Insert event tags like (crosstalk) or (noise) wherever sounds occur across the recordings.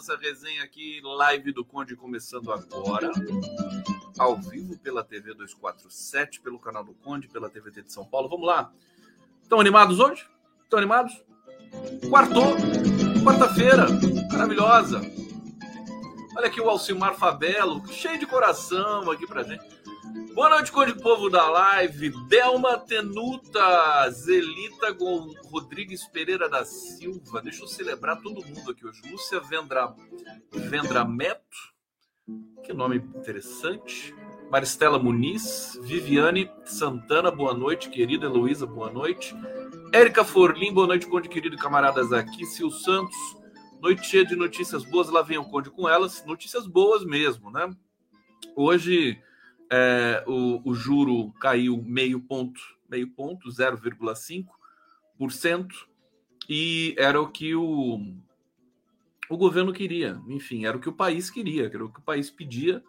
nossa resenha aqui, live do Conde começando agora, ao vivo pela TV 247, pelo canal do Conde, pela TVT de São Paulo. Vamos lá. Estão animados hoje? Estão animados? Quartou, quarta-feira, maravilhosa. Olha aqui o Alcimar Fabelo, cheio de coração aqui pra gente. Boa noite, Conde Povo da Live. Delma Tenuta, Zelita Rodrigues Pereira da Silva. Deixa eu celebrar todo mundo aqui hoje. Lúcia Vendra, Vendrameto, que nome interessante. Maristela Muniz, Viviane Santana, boa noite, querida Heloísa, boa noite. Érica Forlim, boa noite, Conde, querido camaradas aqui. Sil Santos, noite cheia de notícias boas, lá vem o Conde com elas. Notícias boas mesmo, né? Hoje é, o, o juro caiu meio ponto, meio ponto, 0,5%, e era o que o, o governo queria, enfim, era o que o país queria, era o que o país pedia.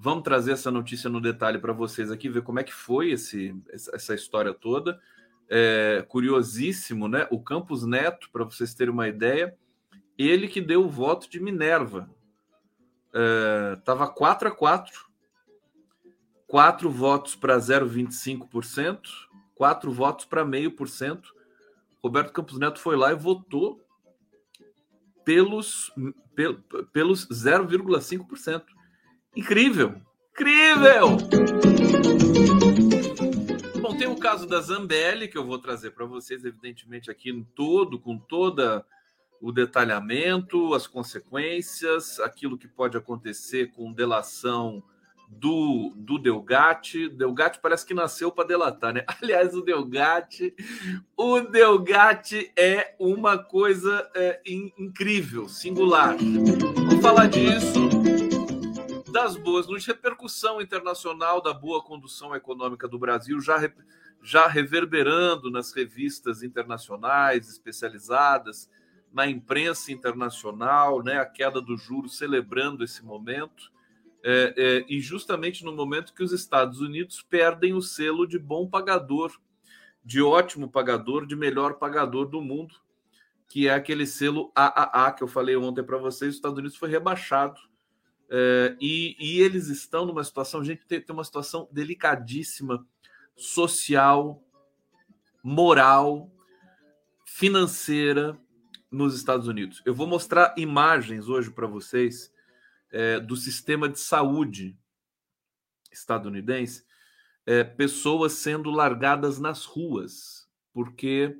Vamos trazer essa notícia no detalhe para vocês aqui, ver como é que foi esse, essa história toda. É, curiosíssimo, né? O Campos Neto, para vocês terem uma ideia, ele que deu o voto de Minerva. Estava é, 4 a 4 quatro votos para 0,25%, quatro votos para meio por cento. Roberto Campos Neto foi lá e votou pelos, pelos 0,5%. Incrível! Incrível! Bom, tem o caso da Zambelli, que eu vou trazer para vocês, evidentemente, aqui em todo, com toda o detalhamento, as consequências, aquilo que pode acontecer com delação do, do Delgatti. Delgatti parece que nasceu para delatar, né? (laughs) Aliás, o Delgatti, o Delgatti é uma coisa é, in, incrível, singular. Vamos falar disso, das boas notícias, repercussão internacional da boa condução econômica do Brasil, já, já reverberando nas revistas internacionais especializadas, na imprensa internacional, né? A queda do juro celebrando esse momento é, é, e justamente no momento que os Estados Unidos perdem o selo de bom pagador, de ótimo pagador, de melhor pagador do mundo, que é aquele selo AAA que eu falei ontem para vocês. Os Estados Unidos foi rebaixado é, e, e, eles estão numa situação, gente, tem, tem uma situação delicadíssima, social, moral, financeira nos Estados Unidos. Eu vou mostrar imagens hoje para vocês é, do sistema de saúde estadunidense, é, pessoas sendo largadas nas ruas porque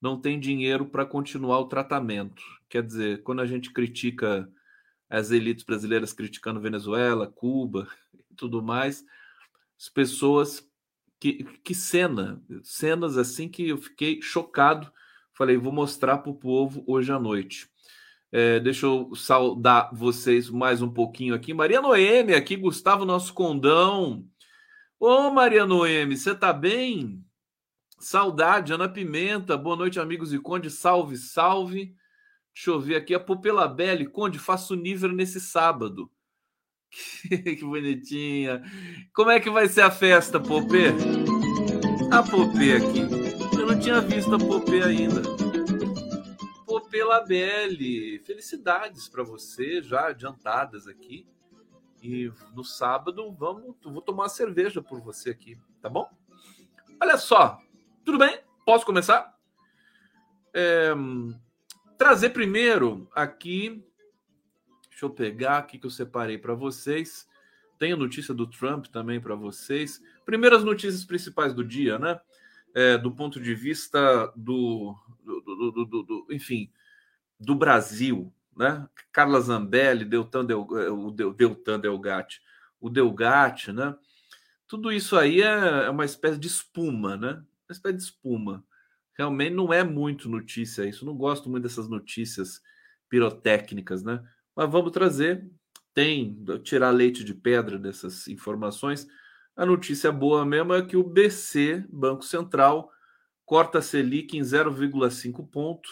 não tem dinheiro para continuar o tratamento. Quer dizer, quando a gente critica as elites brasileiras criticando Venezuela, Cuba (laughs) e tudo mais, as pessoas que, que cena, cenas assim que eu fiquei chocado. Falei, vou mostrar para o povo hoje à noite. É, deixa eu saudar vocês mais um pouquinho aqui. Maria Noemi, aqui, Gustavo, nosso condão. Ô, Maria Noemi, você tá bem? Saudade, Ana Pimenta. Boa noite, amigos e Conde. Salve, salve. Deixa eu ver aqui. A Popela Belli. Conde, faço nível nesse sábado. (laughs) Que bonitinha. Como é que vai ser a festa, Popê? A Popê aqui. Eu não tinha visto a Popê ainda pela BL. Felicidades para você, já adiantadas aqui. E no sábado vamos, vou tomar uma cerveja por você aqui, tá bom? Olha só, tudo bem? Posso começar? É, trazer primeiro aqui, deixa eu pegar aqui que eu separei para vocês. Tem a notícia do Trump também para vocês. Primeiras notícias principais do dia, né? É, do ponto de vista do, do, do, do enfim, do Brasil, né? Carla Zambelli, Deltan, Del, eh, o Deltan Delgatti, o Delgatti, né? Tudo isso aí é, é uma espécie de espuma, né? Uma espécie de espuma. Realmente não é muito notícia isso. Não gosto muito dessas notícias pirotécnicas, né? Mas vamos trazer. Tem tirar leite de pedra dessas informações. A notícia boa mesmo é que o BC, Banco Central, corta a Selic em 0,5 ponto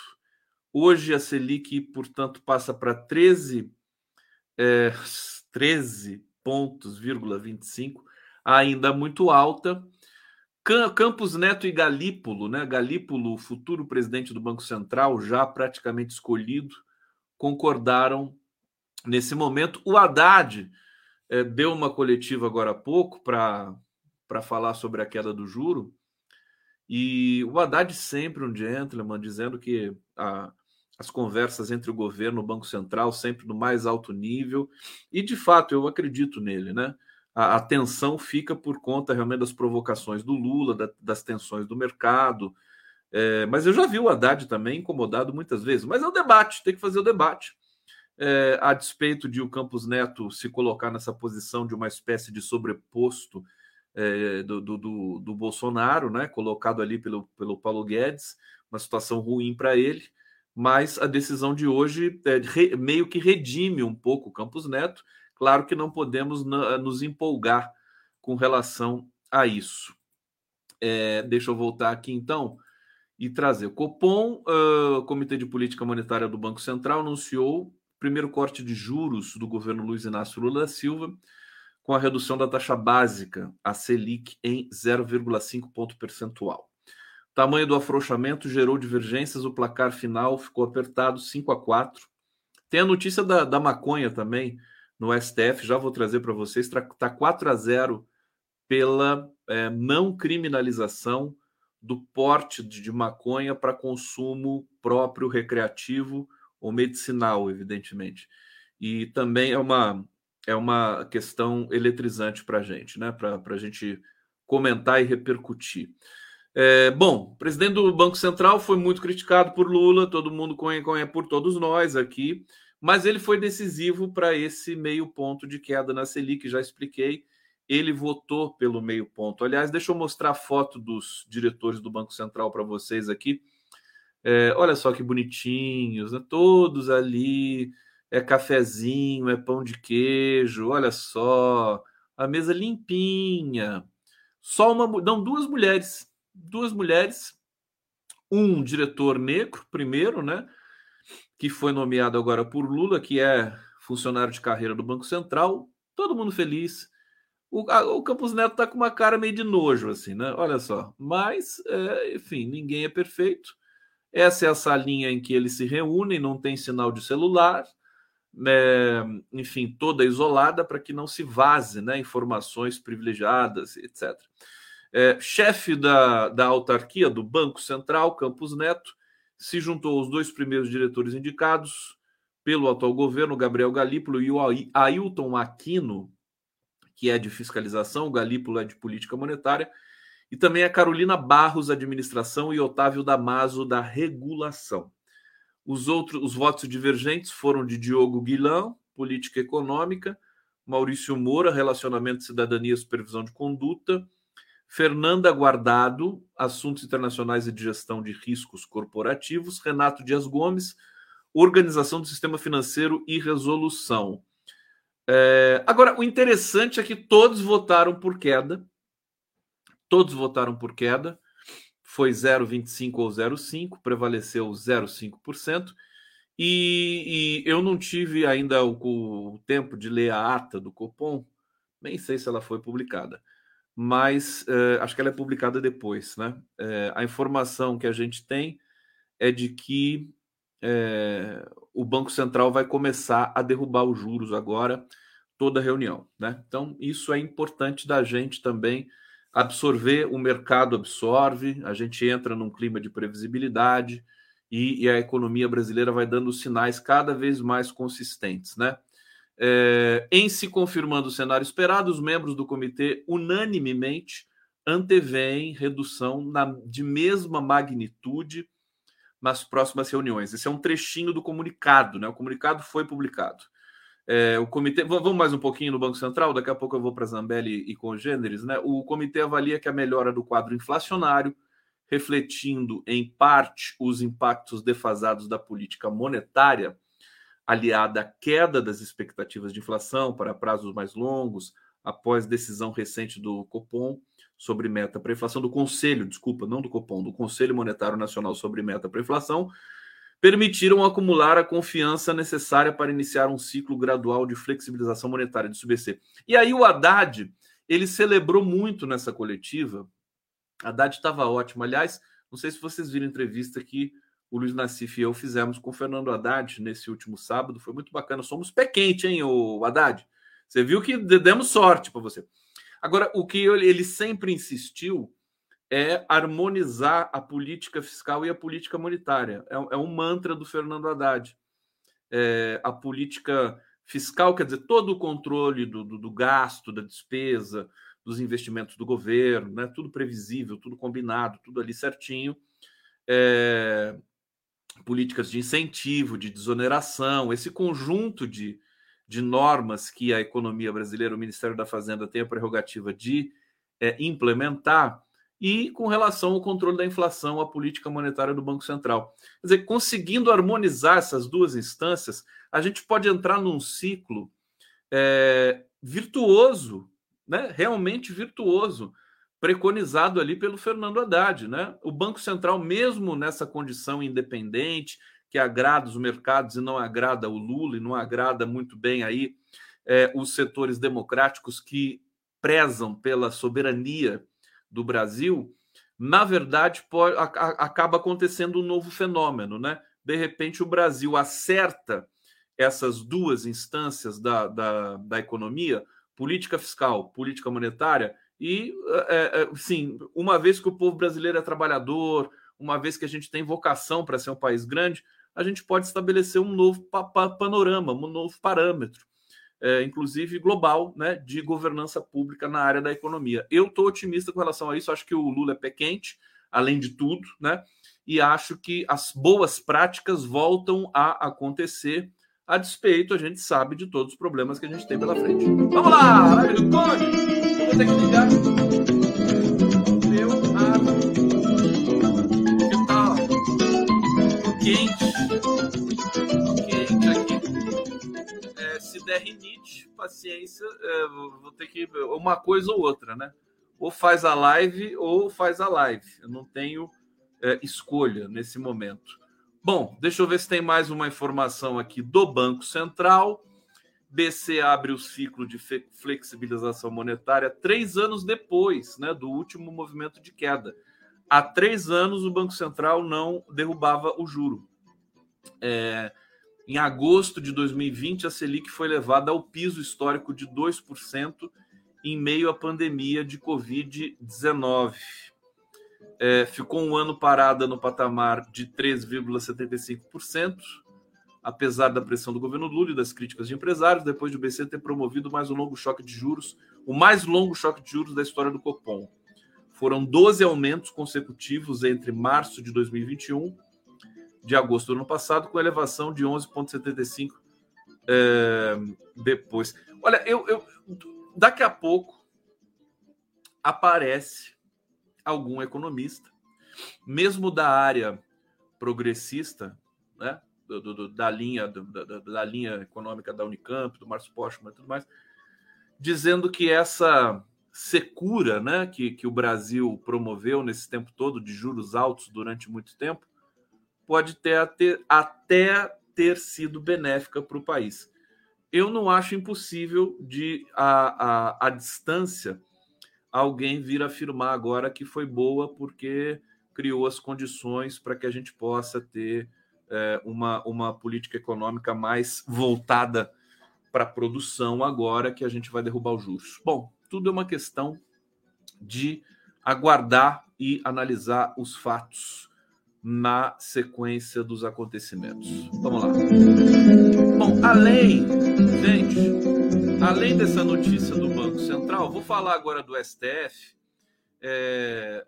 Hoje a Selic, portanto, passa para 13, é, 13 pontos, 25, ainda muito alta. Campos Neto e Galípolo, né? Galípolo, futuro presidente do Banco Central, já praticamente escolhido, concordaram nesse momento. O Haddad é, deu uma coletiva agora há pouco para falar sobre a queda do juro. E o Haddad sempre um gentleman, dizendo que a, as conversas entre o governo e o Banco Central sempre no mais alto nível. E, de fato, eu acredito nele, né? A, a tensão fica por conta realmente das provocações do Lula, da, das tensões do mercado. É, mas eu já vi o Haddad também incomodado muitas vezes. Mas é o debate, tem que fazer o debate é, a despeito de o Campos Neto se colocar nessa posição de uma espécie de sobreposto é, do, do, do, do, Bolsonaro, né, colocado ali pelo, pelo Paulo Guedes, uma situação ruim para ele, mas a decisão de hoje é, re, meio que redime um pouco o Campos Neto. Claro que não podemos nos empolgar com relação a isso. É, deixa eu voltar aqui então e trazer. O Copom, uh, Comitê de Política Monetária do Banco Central, anunciou primeiro corte de juros do governo Luiz Inácio Lula da Silva, com a redução da taxa básica, a Selic, em 0,5 ponto percentual. Tamanho do afrouxamento gerou divergências, o placar final ficou apertado 5 a 4. Tem a notícia da, da maconha também no STF, já vou trazer para vocês, está 4 a 0 pela é, não criminalização do porte de, de maconha para consumo próprio recreativo ou medicinal, evidentemente. E também é uma, é uma questão eletrizante para a gente, né? para a gente comentar e repercutir. É, bom, o presidente do Banco Central foi muito criticado por Lula, todo mundo conhece, por todos nós aqui, mas ele foi decisivo para esse meio ponto de queda na Selic, já expliquei. Ele votou pelo meio ponto. Aliás, deixa eu mostrar a foto dos diretores do Banco Central para vocês aqui. É, olha só que bonitinhos, né? todos ali. É cafezinho, é pão de queijo, olha só. A mesa limpinha. Só uma. Não, duas mulheres. Duas mulheres. Um diretor negro, primeiro, né? Que foi nomeado agora por Lula, que é funcionário de carreira do Banco Central. Todo mundo feliz. O, a, o Campos Neto tá com uma cara meio de nojo, assim, né? Olha só. Mas, é, enfim, ninguém é perfeito. Essa é a salinha em que eles se reúnem, não tem sinal de celular, é, enfim, toda isolada para que não se vaze né, informações privilegiadas, etc. É, chefe da, da autarquia do Banco Central, Campos Neto, se juntou aos dois primeiros diretores indicados pelo atual governo, Gabriel Galípolo e o Ailton Aquino, que é de fiscalização, o Galípolo é de política monetária, e também a Carolina Barros, administração, e Otávio Damaso, da regulação. Os outros, os votos divergentes foram de Diogo Guilhão, política econômica, Maurício Moura, relacionamento, cidadania e supervisão de conduta, Fernanda Guardado, assuntos internacionais e de gestão de riscos corporativos, Renato Dias Gomes, organização do sistema financeiro e resolução. É, agora, o interessante é que todos votaram por queda Todos votaram por queda. Foi 0,25 ou 0,5, prevaleceu 0,5%. E, e, eu não tive ainda o, o, tempo de ler a ata do Copom, nem sei se ela foi publicada, mas eh, acho que ela é publicada depois. Né? Eh, a informação que a gente tem é de que eh, o Banco Central vai começar a derrubar os juros agora, toda reunião. Né? Então, isso é importante da gente também absorver, o mercado absorve, a gente entra num clima de previsibilidade e, e a economia brasileira vai dando sinais cada vez mais consistentes, né? É, em se confirmando o cenário esperado, os membros do comitê unanimemente antevêm redução na, de mesma magnitude nas próximas reuniões. Esse é um trechinho do comunicado, né? O comunicado foi publicado. É, o comitê, vamos mais um pouquinho no Banco Central, daqui a pouco eu vou para Zambelli e congêneres, né? O comitê avalia que a melhora do quadro inflacionário, refletindo em parte os impactos defasados da política monetária, aliada à queda das expectativas de inflação para prazos mais longos, após decisão recente do Copom sobre meta para inflação, do Conselho, desculpa, não do Copom, do Conselho Monetário Nacional sobre meta para inflação, permitiram acumular a confiança necessária para iniciar um ciclo gradual de flexibilização monetária de SBC. E aí o Haddad, ele celebrou muito nessa coletiva Haddad estava ótimo. Aliás, não sei se vocês viram a entrevista que o Luiz Nassif e eu fizemos com o Fernando Haddad nesse último sábado. Foi muito bacana. Somos pé quente, hein, o Haddad? Você viu que demos sorte para você. Agora, o que ele sempre insistiu é harmonizar a política fiscal e a política monetária. É, é um mantra do Fernando Haddad. É, a política fiscal, quer dizer, todo o controle do, do, do gasto, da despesa, dos investimentos do governo, né? tudo previsível, tudo combinado, tudo ali certinho. É, políticas de incentivo, de desoneração, esse conjunto de, de normas que a economia brasileira, o Ministério da Fazenda tem a prerrogativa de é, implementar, e com relação ao controle da inflação, a política monetária do Banco Central. Quer dizer, conseguindo harmonizar essas duas instâncias, a gente pode entrar num ciclo é, virtuoso né, realmente virtuoso, preconizado ali pelo Fernando Haddad. Né? O Banco Central, mesmo nessa condição independente, que agrada os mercados e não agrada o Lula e não agrada muito bem aí é, os setores democráticos que prezam pela soberania do Brasil, na verdade pode, a, a, acaba acontecendo um novo fenômeno, né? De repente o Brasil acerta essas duas instâncias da, da, da economia política fiscal, política monetária, e, é, é, sim, uma vez que o povo brasileiro é trabalhador, uma vez que a gente tem vocação para ser um país grande, a gente pode estabelecer um novo pa pa panorama, um novo parâmetro, é, inclusive global, né, de governança pública na área da economia. Eu estou otimista com relação a isso, acho que o Lula é pé quente, além de tudo, né, e acho que as boas práticas voltam a acontecer a despeito, a gente sabe de todos os problemas que a gente tem pela frente. Vamos lá, live do Conde! Ter que ligar meu ar. Que tal? Tô quente. Quente aqui. É, se der rinite, paciência, é, vou ter que. Uma coisa ou outra, né? Ou faz a live ou faz a live. Eu não tenho é, escolha nesse momento. Bom, deixa eu ver se tem mais uma informação aqui do Banco Central. BC abre o ciclo de flexibilização monetária três anos depois né, do último movimento de queda. Há três anos o Banco Central não derrubava o juro. É, em agosto de 2020, a Selic foi levada ao piso histórico de 2% em meio à pandemia de Covid-19 é, ficou um ano parada no patamar de 3,75%, apesar da pressão do governo Lula e das críticas de empresários, depois de o BC ter promovido mais um longo choque de juros, o mais longo choque de juros da história do Copom. Foram 12 aumentos consecutivos entre março de 2021 de agosto do ano passado, com elevação de 11,75 é, depois. Olha, eu, eu daqui a pouco aparece algum economista, mesmo da área progressista, né, do, do, da, linha, do, da, da, linha econômica da Unicamp, do Márcio Postman e tudo mais, dizendo que essa secura né, que, que o Brasil promoveu nesse tempo todo de juros altos durante muito tempo pode ter, ter até ter sido benéfica para o país. Eu não acho impossível de a, a, a distância alguém vir afirmar agora que foi boa porque criou as condições para que a gente possa ter é, uma, uma política econômica mais voltada para a produção agora que a gente vai derrubar os juros. Bom, tudo é uma questão de aguardar e analisar os fatos na sequência dos acontecimentos. Vamos lá. Bom, além, gente, além dessa notícia do Banco Central, vou falar agora do STF, é,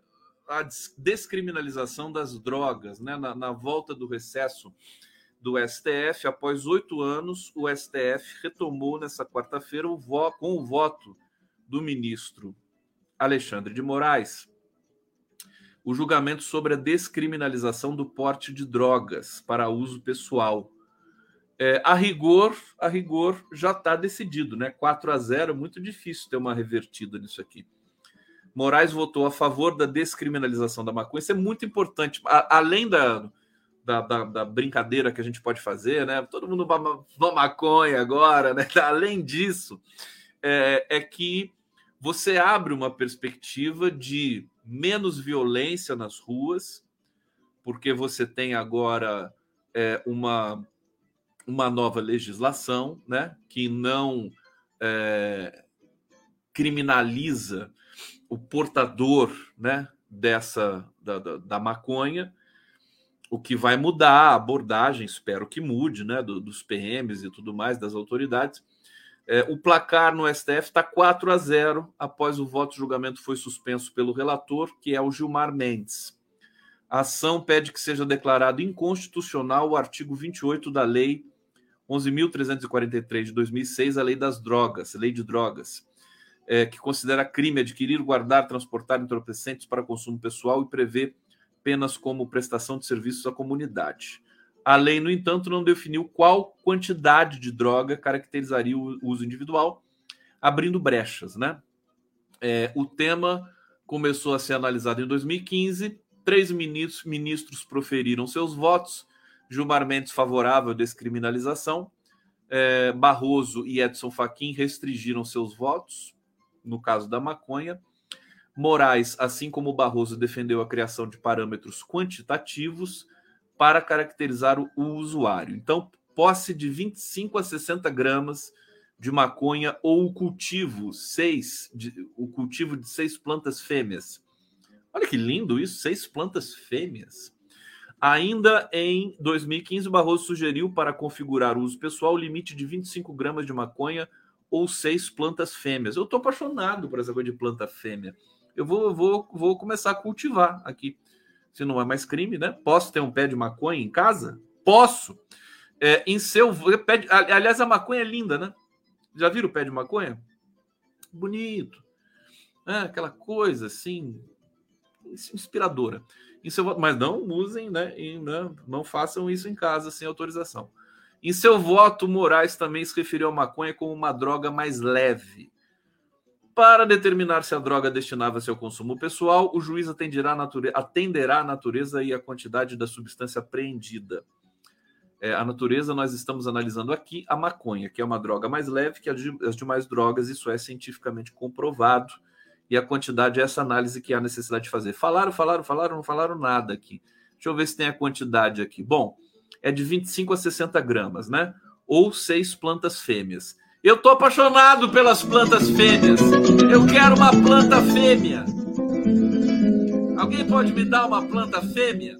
a descriminalização das drogas, né? Na, na volta do recesso do STF, após oito anos, o STF retomou nessa quarta-feira com o voto do ministro Alexandre de Moraes o julgamento sobre a descriminalização do porte de drogas para uso pessoal. É, a rigor, a rigor já está decidido, né? 4 a 0, muito difícil ter uma revertida nisso aqui. Moraes votou a favor da descriminalização da maconha. Isso é muito importante. A, além da, da, da, da, brincadeira que a gente pode fazer, né? Todo mundo fuma maconha agora, né? (laughs) Além disso, é, é que você abre uma perspectiva de menos violência nas ruas, porque você tem agora é, uma, uma nova legislação né, que não é, criminaliza o portador né, dessa da, da, da, maconha, o que vai mudar a abordagem, espero que mude, né, do, dos PMs e tudo mais, das autoridades. É, o placar no STF está 4 a 0 após o voto de julgamento foi suspenso pelo relator, que é o Gilmar Mendes. A ação pede que seja declarado inconstitucional o artigo 28 da Lei 11.343 de 2006, a Lei das Drogas, Lei de Drogas, é, que considera crime adquirir, guardar, transportar entorpecentes para consumo pessoal e prevê penas como prestação de serviços à comunidade. A lei, no entanto, não definiu qual quantidade de droga caracterizaria o uso individual, abrindo brechas. Né? É, o tema começou a ser analisado em 2015. Três ministros, ministros proferiram seus votos. Gilmar Mendes favorável à descriminalização. É, Barroso e Edson Fachin restringiram seus votos, no caso da maconha. Moraes, assim como Barroso, defendeu a criação de parâmetros quantitativos para caracterizar o, o usuário. Então, posse de 25 a 60 gramas de maconha ou o cultivo seis de, o cultivo de seis plantas fêmeas. Olha que lindo isso, seis plantas fêmeas. Ainda em 2015, Barroso sugeriu para configurar o uso pessoal o limite de 25 gramas de maconha ou seis plantas fêmeas. Eu estou apaixonado por essa coisa de planta fêmea. Eu vou, vou, vou começar a cultivar aqui se não é mais crime, né? Posso ter um pé de maconha em casa? Posso. É, em seu pé de, aliás, a maconha é linda, né? Já viram o pé de maconha? Bonito. É, aquela coisa assim, inspiradora. Em seu, mas não usem, né? E não, não façam isso em casa sem autorização. Em seu voto, Moraes também se referiu à maconha como uma droga mais leve. Para determinar se a droga destinava seu consumo pessoal, o juiz atenderá a, natureza, atenderá a natureza e a quantidade da substância apreendida. É, a natureza nós estamos analisando aqui a maconha, que é uma droga mais leve que as demais drogas, isso é cientificamente comprovado. E a quantidade é essa análise que há necessidade de fazer. Falaram, falaram, falaram, não falaram nada aqui. Deixa eu ver se tem a quantidade aqui. Bom, é de 25 a 60 gramas, né? Ou seis plantas fêmeas. Eu tô apaixonado pelas plantas fêmeas. Eu quero uma planta fêmea. Alguém pode me dar uma planta fêmea?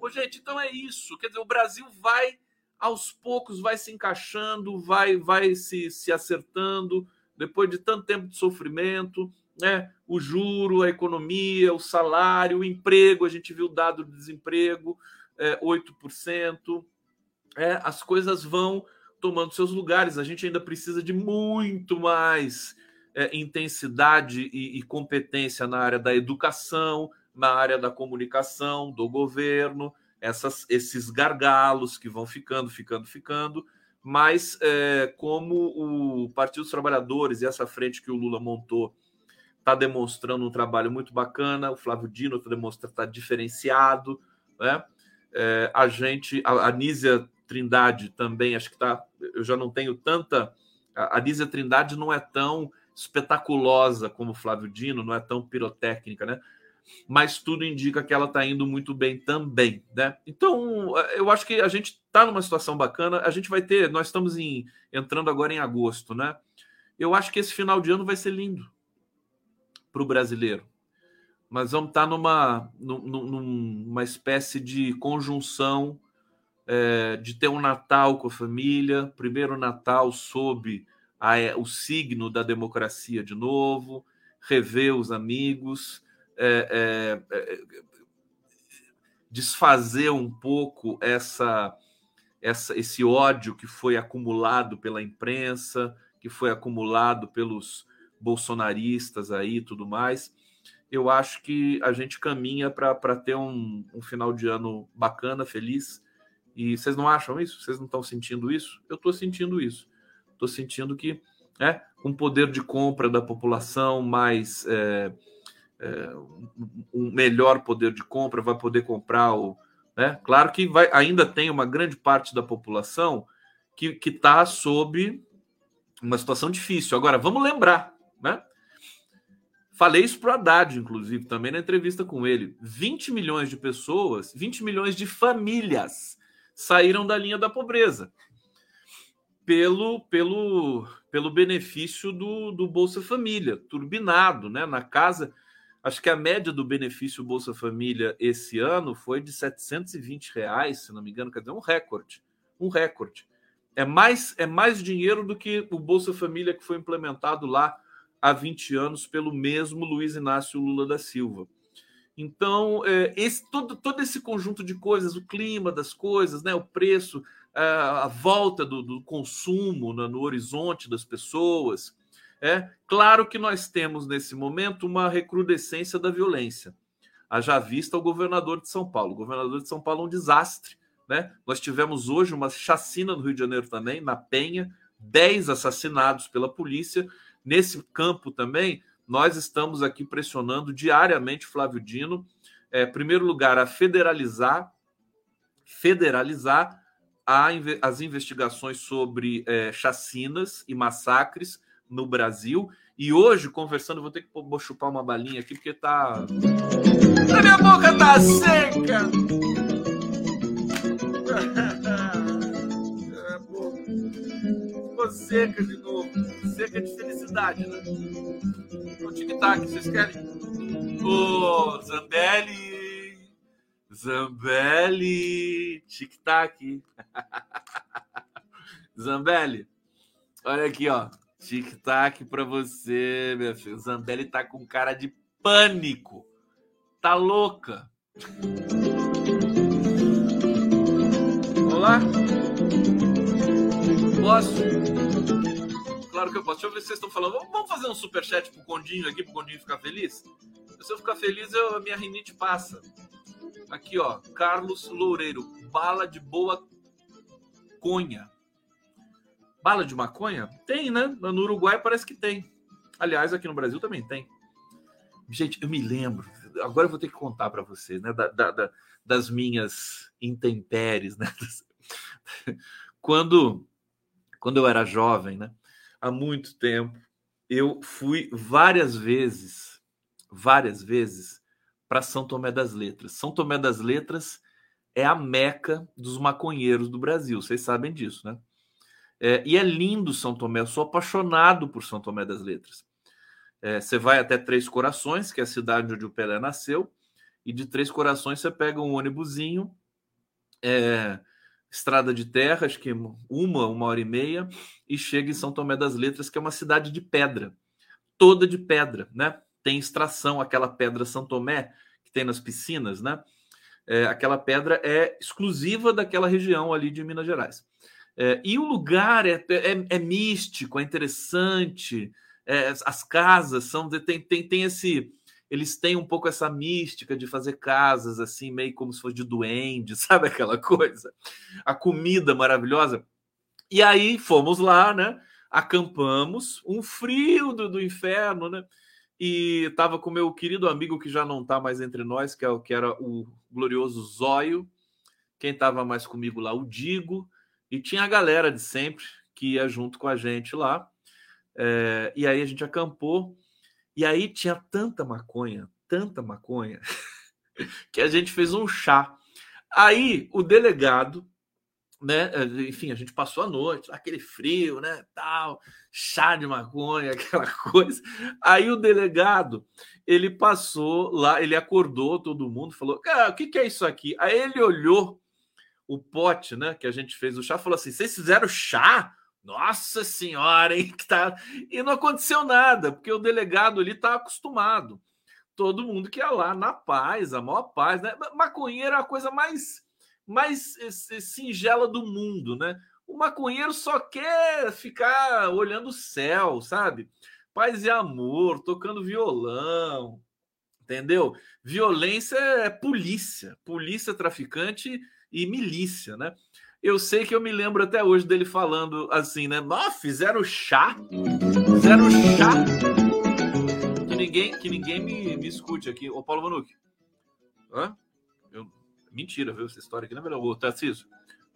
Ô, gente, então é isso. Quer dizer, o Brasil vai aos poucos vai se encaixando, vai vai se, se acertando depois de tanto tempo de sofrimento, né? O juro, a economia, o salário, o emprego, a gente viu o dado de desemprego, é, 8%. É, as coisas vão tomando seus lugares. A gente ainda precisa de muito mais é, intensidade e, e, competência na área da educação, na área da comunicação, do governo, essas, esses gargalos que vão ficando, ficando, ficando. Mas é, como o Partido dos Trabalhadores e essa frente que o Lula montou está demonstrando um trabalho muito bacana, o Flávio Dino está demonstrando está diferenciado, né? É, a gente, a, a Nízia Trindade também, acho que tá. Eu já não tenho tanta. A Nízia Trindade não é tão espetaculosa como o Flávio Dino, não é tão pirotécnica, né? Mas tudo indica que ela está indo muito bem também, né? Então, eu acho que a gente está numa situação bacana. A gente vai ter, nós estamos em, entrando agora em agosto, né? Eu acho que esse final de ano vai ser lindo para o brasileiro. Mas vamos estar tá numa, numa espécie de conjunção é, de ter um Natal com a família, primeiro Natal sob a, o signo da democracia de novo, rever os amigos, é, é, desfazer um pouco essa, essa, esse ódio que foi acumulado pela imprensa, que foi acumulado pelos bolsonaristas aí tudo mais. Eu acho que a gente caminha para ter um, um final de ano bacana, feliz e vocês não acham isso? Vocês não estão sentindo isso? Eu estou sentindo isso. Estou sentindo que, é, com poder de compra da população mais é, é, um melhor poder de compra, vai poder comprar o. Né? Claro que vai, ainda tem uma grande parte da população que está sob uma situação difícil. Agora, vamos lembrar, né? Falei isso para o Haddad, inclusive, também na entrevista com ele. 20 milhões de pessoas, 20 milhões de famílias saíram da linha da pobreza pelo, pelo, pelo benefício do, do Bolsa Família, turbinado, né? Na casa, acho que a média do benefício Bolsa Família esse ano foi de 720 reais, se não me engano, quer dizer, um recorde. Um recorde. É mais, é mais dinheiro do que o Bolsa Família que foi implementado lá há 20 anos pelo mesmo Luiz Inácio Lula da Silva. Então, é, esse, todo, todo esse conjunto de coisas, o clima das coisas, né, o preço, a, volta do, do consumo no, no, horizonte das pessoas. É claro que nós temos nesse momento uma recrudescência da violência. Haja vista o governador de São Paulo. O governador de São Paulo é um desastre. Né? Nós tivemos hoje uma chacina no Rio de Janeiro também, na Penha, 10 assassinados pela polícia. Nesse campo também, nós estamos aqui pressionando diariamente Flávio Dino, é, primeiro lugar, a federalizar, federalizar a, as investigações sobre é, chacinas e massacres no Brasil. E hoje, conversando, vou ter que vou chupar uma balinha aqui, porque tá. A minha boca tá seca! (laughs) Seca de novo. Seca de felicidade, né? O tic-tac, vocês querem? Ô, Zambelli! Zambelli, tic-tac. (laughs) Zambelli, olha aqui, ó. Tic-tac pra você, meu filho. Zambelli tá com cara de pânico. Tá louca. Vamos lá? Posso? Claro que eu posso. Deixa eu ver se vocês estão falando. Vamos fazer um superchat pro Condinho aqui, pro Condinho ficar feliz? Se eu ficar feliz, eu, a minha rinite passa. Aqui, ó, Carlos Loureiro, bala de boa conha. Bala de maconha? Tem, né? No Uruguai parece que tem. Aliás, aqui no Brasil também tem. Gente, eu me lembro. Agora eu vou ter que contar para vocês, né? Da, da, da, das minhas intempéries, né? (laughs) Quando, quando eu era jovem, né? Há muito tempo, eu fui várias vezes, várias vezes para São Tomé das Letras. São Tomé das Letras é a meca dos maconheiros do Brasil, vocês sabem disso, né? É, e é lindo São Tomé, eu sou apaixonado por São Tomé das Letras. É, você vai até Três Corações, que é a cidade onde o Pelé nasceu, e de Três Corações você pega um ônibusinho, é, estrada de terra, acho que uma, uma hora e meia, e chega em São Tomé das Letras, que é uma cidade de pedra, toda de pedra, né? tem extração, aquela pedra São Tomé que tem nas piscinas, né? É, aquela pedra é exclusiva daquela região ali de Minas Gerais. É, e o lugar é, é, é místico, é interessante. É, as casas são tem, tem, tem esse eles têm um pouco essa mística de fazer casas assim meio como se fosse de duende, (laughs) sabe aquela coisa? A comida maravilhosa. E aí fomos lá, né? Acampamos, um frio do, do inferno, né? e estava com meu querido amigo que já não está mais entre nós, que, é o, que era o glorioso Zóio. Quem estava mais comigo lá, o Digo, e tinha a galera de sempre que ia junto com a gente lá. É, e aí a gente acampou, e aí tinha tanta maconha, tanta maconha, (laughs) que a gente fez um chá. Aí o delegado né? Enfim, a gente passou a noite, aquele frio, né? Tal, chá de maconha, (laughs) aquela coisa. Aí o delegado, ele passou lá, ele acordou todo mundo, falou: Cara, o que, que é isso aqui? Aí ele olhou o pote, né? Que a gente fez o chá, falou assim: Vocês fizeram chá? Nossa senhora, hein? Que tá... E não aconteceu nada, porque o delegado ali tá acostumado. Todo mundo que ia lá na paz, a maior paz, né? Maconheiro é a coisa mais mais singela do mundo, né? O maconheiro só quer ficar olhando o céu, sabe? Paz e amor, tocando violão, entendeu? Violência é polícia, polícia, traficante e milícia, né? Eu sei que eu me lembro até hoje dele falando assim, né? Nossa, fizeram chá, fizeram chá. Que ninguém, que ninguém me, me escute aqui. Ô, Paulo Vanucci. Hã? Mentira, viu? Essa história aqui não é melhor. Ô, Tarcísio,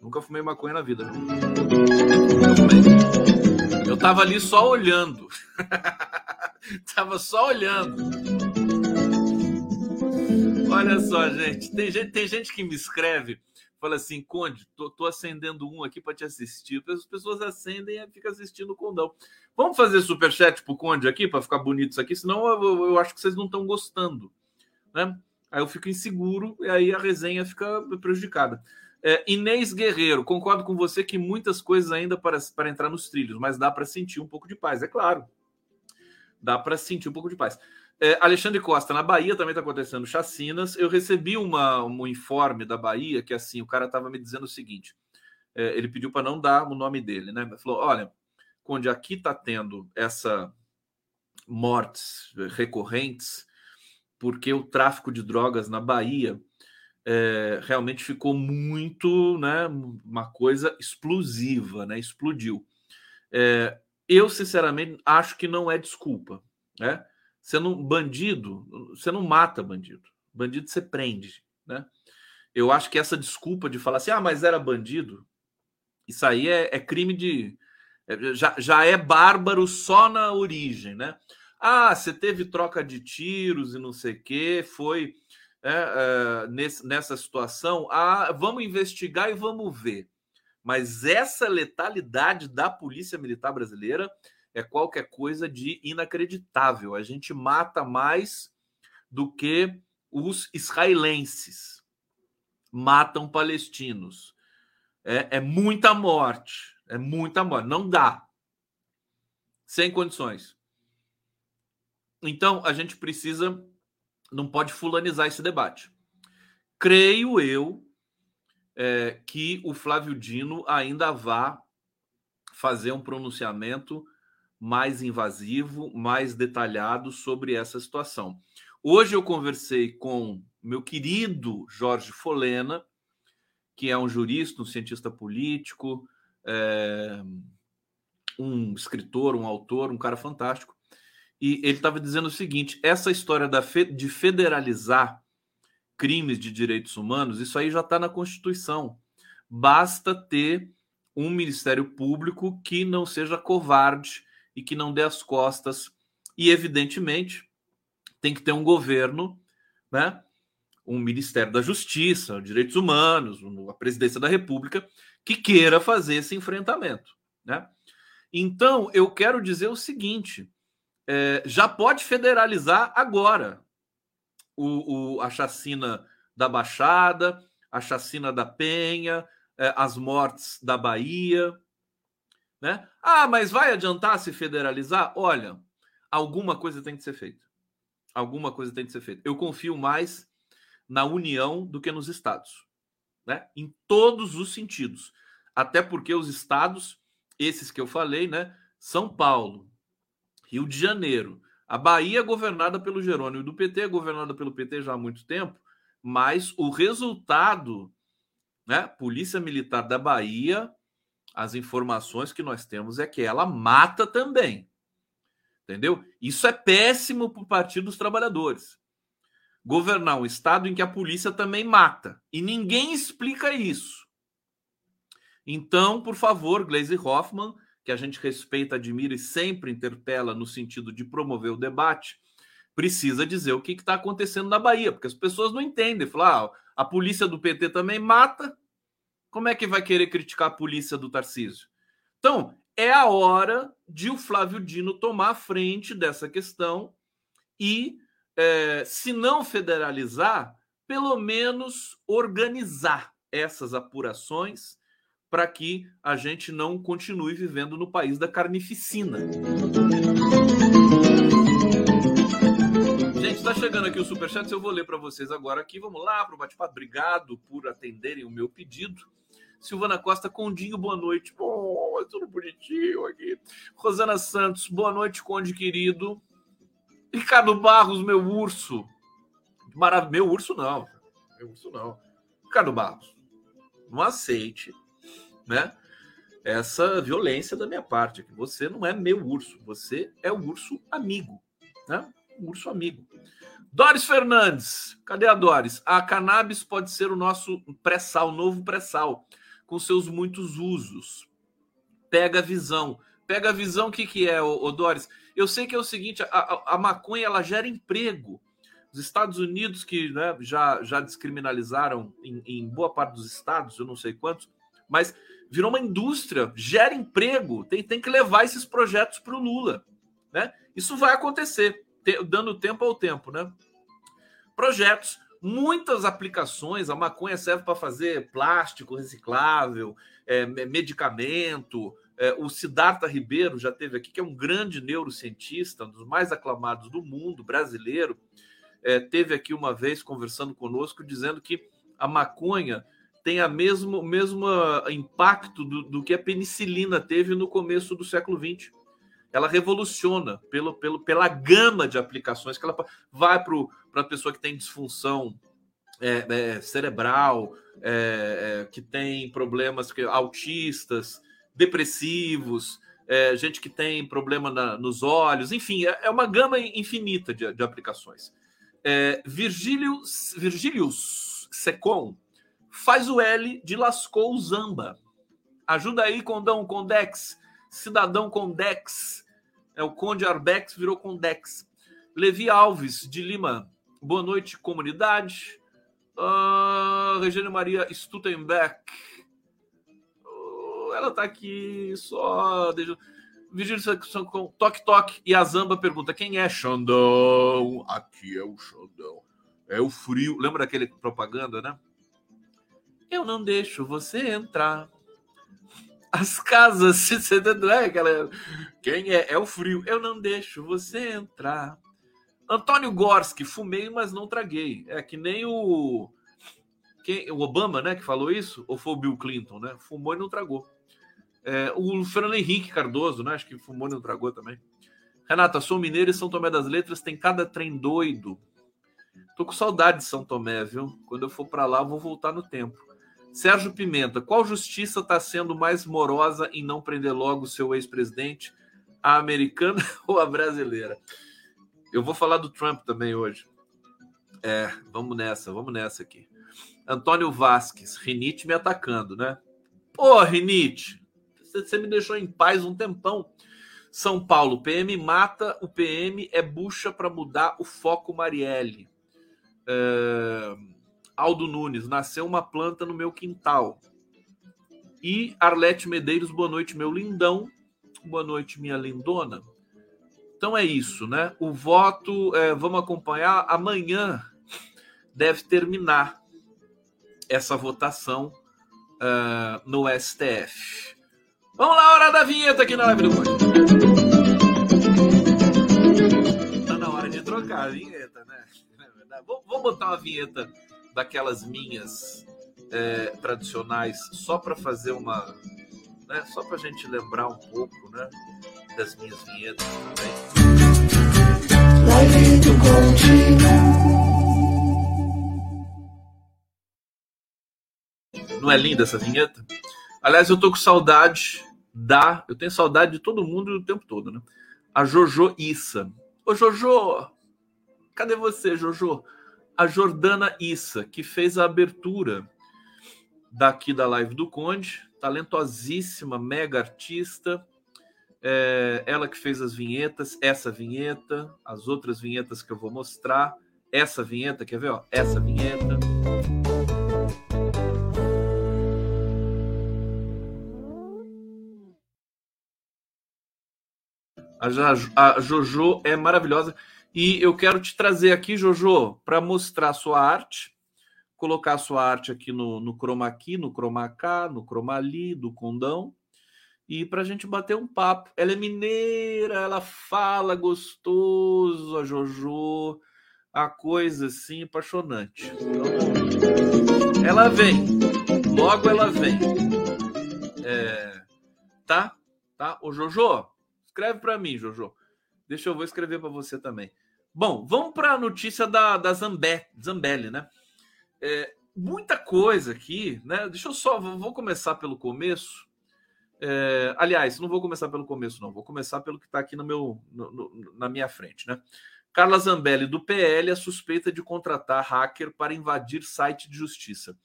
nunca fumei maconha na vida. Nunca fumei. Eu tava ali só olhando. (laughs) Tava só olhando. Olha só, gente. Tem gente, tem gente que me escreve, fala assim, Conde, tô, tô acendendo um aqui para te assistir. As pessoas acendem e ficam assistindo o condão. Vamos fazer superchat pro Conde aqui para ficar bonito isso aqui, senão eu, eu, eu acho que vocês não estão gostando, né? Aí eu fico inseguro e aí a resenha fica prejudicada. É, Inês Guerreiro, concordo com você que muitas coisas ainda para, para entrar nos trilhos, mas dá para sentir um pouco de paz, é claro. Dá para sentir um pouco de paz. É, Alexandre Costa, na Bahia também está acontecendo chacinas. Eu recebi uma, um informe da Bahia que assim, o cara estava me dizendo o seguinte: é, ele pediu para não dar o nome dele, né? Falou: olha, onde aqui está tendo essa mortes recorrentes, porque o tráfico de drogas na Bahia é, realmente ficou muito, né, uma coisa explosiva, né, explodiu. É, eu, sinceramente, acho que não é desculpa, né? Você não, bandido, você não mata bandido. Bandido você prende, né? Eu acho que essa desculpa de falar assim, ah, mas era bandido, isso aí é, é crime de. É, já, já é bárbaro só na origem, né? Ah, você teve troca de tiros e não sei o quê, foi é, é, nesse, nessa situação, ah, vamos investigar e vamos ver. Mas essa letalidade da Polícia Militar Brasileira é qualquer coisa de inacreditável. A gente mata mais do que os israelenses matam palestinos. É, é muita morte, é muita morte. Não dá. Sem condições. Então, a gente precisa não pode fulanizar esse debate. Creio eu é, que o Flávio Dino ainda vá fazer um pronunciamento mais invasivo, mais detalhado sobre essa situação. Hoje eu conversei com meu querido Jorge Folena, que é um jurista, um cientista político, é, um escritor, um autor, um cara fantástico. E ele estava dizendo o seguinte: essa história da fe, de federalizar crimes de direitos humanos, isso aí já está na Constituição. Basta ter um Ministério Público que não seja covarde e que não dê as costas. E, evidentemente, tem que ter um governo, né? um Ministério da Justiça, Direitos Humanos, a Presidência da República, que queira fazer esse enfrentamento. Né? Então, eu quero dizer o seguinte: é, já pode federalizar agora o, o, a chacina da Baixada, a chacina da Penha, é, as mortes da Bahia. Né? Ah, mas vai adiantar se federalizar? Olha, alguma coisa tem que ser feita. Alguma coisa tem que ser feita. Eu confio mais na União do que nos estados, né? Em todos os sentidos. Até porque os estados, esses que eu falei, né? São Paulo, Rio de Janeiro. A Bahia é governada pelo Jerônimo do PT, é governada pelo PT já há muito tempo, mas o resultado, né? Polícia Militar da Bahia, as informações que nós temos é que ela mata também. Entendeu? Isso é péssimo para o Partido dos Trabalhadores. Governar um estado em que a polícia também mata. E ninguém explica isso. Então, por favor, Gleisi Hoffmann, que a gente respeita, admira e sempre interpela no sentido de promover o debate, precisa dizer o que está acontecendo na Bahia, porque as pessoas não entendem. Falar, ah, a polícia do PT também mata, como é que vai querer criticar a polícia do Tarcísio? Então, é a hora de o Flávio Dino tomar a frente dessa questão e, é, se não federalizar, pelo menos organizar essas apurações para que a gente não continue vivendo no país da carnificina. Gente, está chegando aqui o superchat, eu vou ler para vocês agora aqui. Vamos lá para o bate-papo. Obrigado por atenderem o meu pedido. Silvana Costa, Condinho, boa noite. Bom, é tudo bonitinho aqui. Rosana Santos, boa noite, Conde querido. Ricardo Barros, meu urso. Marav meu urso não. Meu urso não. Ricardo Barros, não aceite né? Essa violência da minha parte, que você não é meu urso, você é o urso amigo, né? Um urso amigo. Doris Fernandes, cadê a Doris? A cannabis pode ser o nosso pré-sal, novo pré-sal, com seus muitos usos. Pega a visão. Pega a visão, o que, que é, Doris? Eu sei que é o seguinte: a, a, a maconha ela gera emprego. Os Estados Unidos, que né, já, já descriminalizaram em, em boa parte dos estados, eu não sei quantos, mas virou uma indústria, gera emprego, tem, tem que levar esses projetos para o Lula. Né? Isso vai acontecer, te, dando tempo ao tempo. Né? Projetos, muitas aplicações, a maconha serve para fazer plástico reciclável, é, medicamento. É, o Siddhartha Ribeiro já teve aqui, que é um grande neurocientista, um dos mais aclamados do mundo, brasileiro, é, teve aqui uma vez conversando conosco, dizendo que a maconha tem a mesmo, mesmo impacto do, do que a penicilina teve no começo do século XX. Ela revoluciona pelo, pelo, pela gama de aplicações que ela vai para a pessoa que tem disfunção é, é, cerebral, é, é que tem problemas que, autistas, depressivos, é, gente que tem problema na, nos olhos, enfim, é, é uma gama infinita de, de aplicações. Virgílius, Virgílius Secon faz o L de lascou Zamba. Ajuda aí, Condão Condex, Cidadão Condex. É o Conde Arbex virou Condex. Levi Alves de Lima. Boa noite, comunidade. Uh, Regina Maria Stuttenbeck. Uh, ela tá aqui só. Deixa... Vigílio com toque toque e a Zamba pergunta quem é Xandão? Aqui é o Xandão. É o frio. Lembra daquele propaganda, né? Eu não deixo você entrar. As casas, você não é aquela. Quem é? É o frio. Eu não deixo você entrar. Antônio Gorski, fumei, mas não traguei. É que nem o. Quem, o Obama, né, que falou isso? Ou foi o Bill Clinton, né? Fumou e não tragou. É, o Fernando Henrique Cardoso, né? Acho que fumou e não tragou também. Renata, sou mineiro e São Tomé das Letras tem cada trem doido. Tô com saudade de São Tomé, viu? Quando eu for para lá, vou voltar no tempo. Sérgio Pimenta, qual justiça está sendo mais morosa em não prender logo seu ex-presidente, a americana (laughs) ou a brasileira? Eu vou falar do Trump também hoje. É, vamos nessa, vamos nessa aqui. Antônio Vasques, Rinite me atacando, né? Pô, Rinite, você me deixou em paz um tempão. São Paulo, PM mata, o PM é bucha para mudar o foco Marielle. É... Aldo Nunes, nasceu uma planta no meu quintal. E Arlete Medeiros, boa noite, meu lindão. Boa noite, minha lindona. Então é isso, né? O voto, é, vamos acompanhar. Amanhã deve terminar essa votação uh, no STF. Vamos lá, hora da vinheta aqui na live do. Tá na hora de trocar a vinheta, né? (laughs) Vou, vou botar uma vinheta daquelas minhas é, tradicionais só para fazer uma. Né, só para a gente lembrar um pouco né, das minhas vinhetas também. Não é linda essa vinheta? Aliás, eu tô com saudade da. Eu tenho saudade de todo mundo o tempo todo, né? A Jojo Issa. Ô, Jojo! Cadê você, Jojo? A Jordana Issa, que fez a abertura daqui da live do Conde, talentosíssima, mega artista. É, ela que fez as vinhetas, essa vinheta, as outras vinhetas que eu vou mostrar, essa vinheta, quer ver? Ó, essa vinheta. A, a Jojo é maravilhosa. E eu quero te trazer aqui, Jojo, para mostrar sua arte, colocar sua arte aqui no, no Chroma Key, no Chroma K, no Chroma Ali, do Condão, e para a gente bater um papo. Ela é mineira, ela fala gostoso, a Jojo, a coisa assim apaixonante. Então, ela vem, logo ela vem. É, tá? Tá? Ô Jojo, Escreve para mim, Jojo. Deixa eu vou escrever para você também. Bom, vamos para a notícia da, da Zambé, Zambelli, né? É, muita coisa aqui, né? Deixa eu só, vou começar pelo começo. É, aliás, não vou começar pelo começo, não. Vou começar pelo que está aqui no meu, no, no, na minha frente, né? Carla Zambelli, do PL, é suspeita de contratar hacker para invadir site de justiça.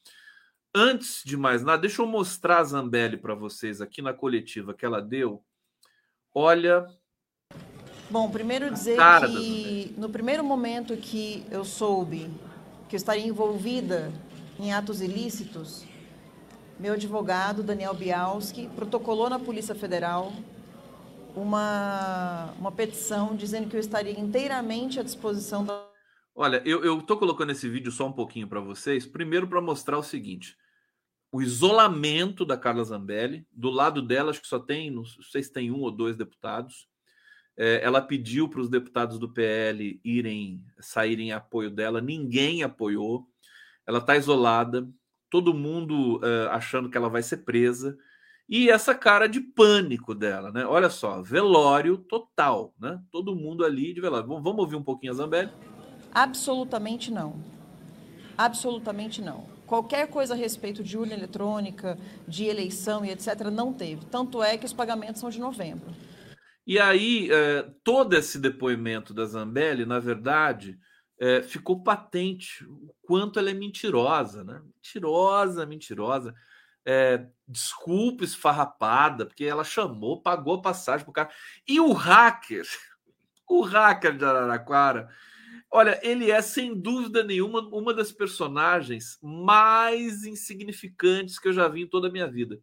Antes de mais nada, deixa eu mostrar a Zambelli para vocês aqui na coletiva que ela deu Olha, Bom, primeiro dizer que no primeiro momento que eu soube que eu estaria envolvida em atos ilícitos, meu advogado, Daniel Bialski, protocolou na Polícia Federal uma, uma petição dizendo que eu estaria inteiramente à disposição da. Olha, eu estou colocando esse vídeo só um pouquinho para vocês, primeiro para mostrar o seguinte: o isolamento da Carla Zambelli, do lado dela, acho que só tem, não sei se tem um ou dois deputados. É, ela pediu para os deputados do PL irem saírem em apoio dela, ninguém apoiou. Ela está isolada, todo mundo uh, achando que ela vai ser presa e essa cara de pânico dela, né? Olha só, velório total, né? Todo mundo ali de velório. Vamos ouvir um pouquinho a Zambelli? Absolutamente não. Absolutamente não. Qualquer coisa a respeito de urna eletrônica, de eleição e etc., não teve. Tanto é que os pagamentos são de novembro. E aí, é, todo esse depoimento da Zambelli, na verdade, é, ficou patente o quanto ela é mentirosa, né? Mentirosa, mentirosa. É, desculpa esfarrapada, porque ela chamou, pagou a passagem pro cara. E o hacker, (laughs) o hacker de Araraquara, olha, ele é sem dúvida nenhuma uma das personagens mais insignificantes que eu já vi em toda a minha vida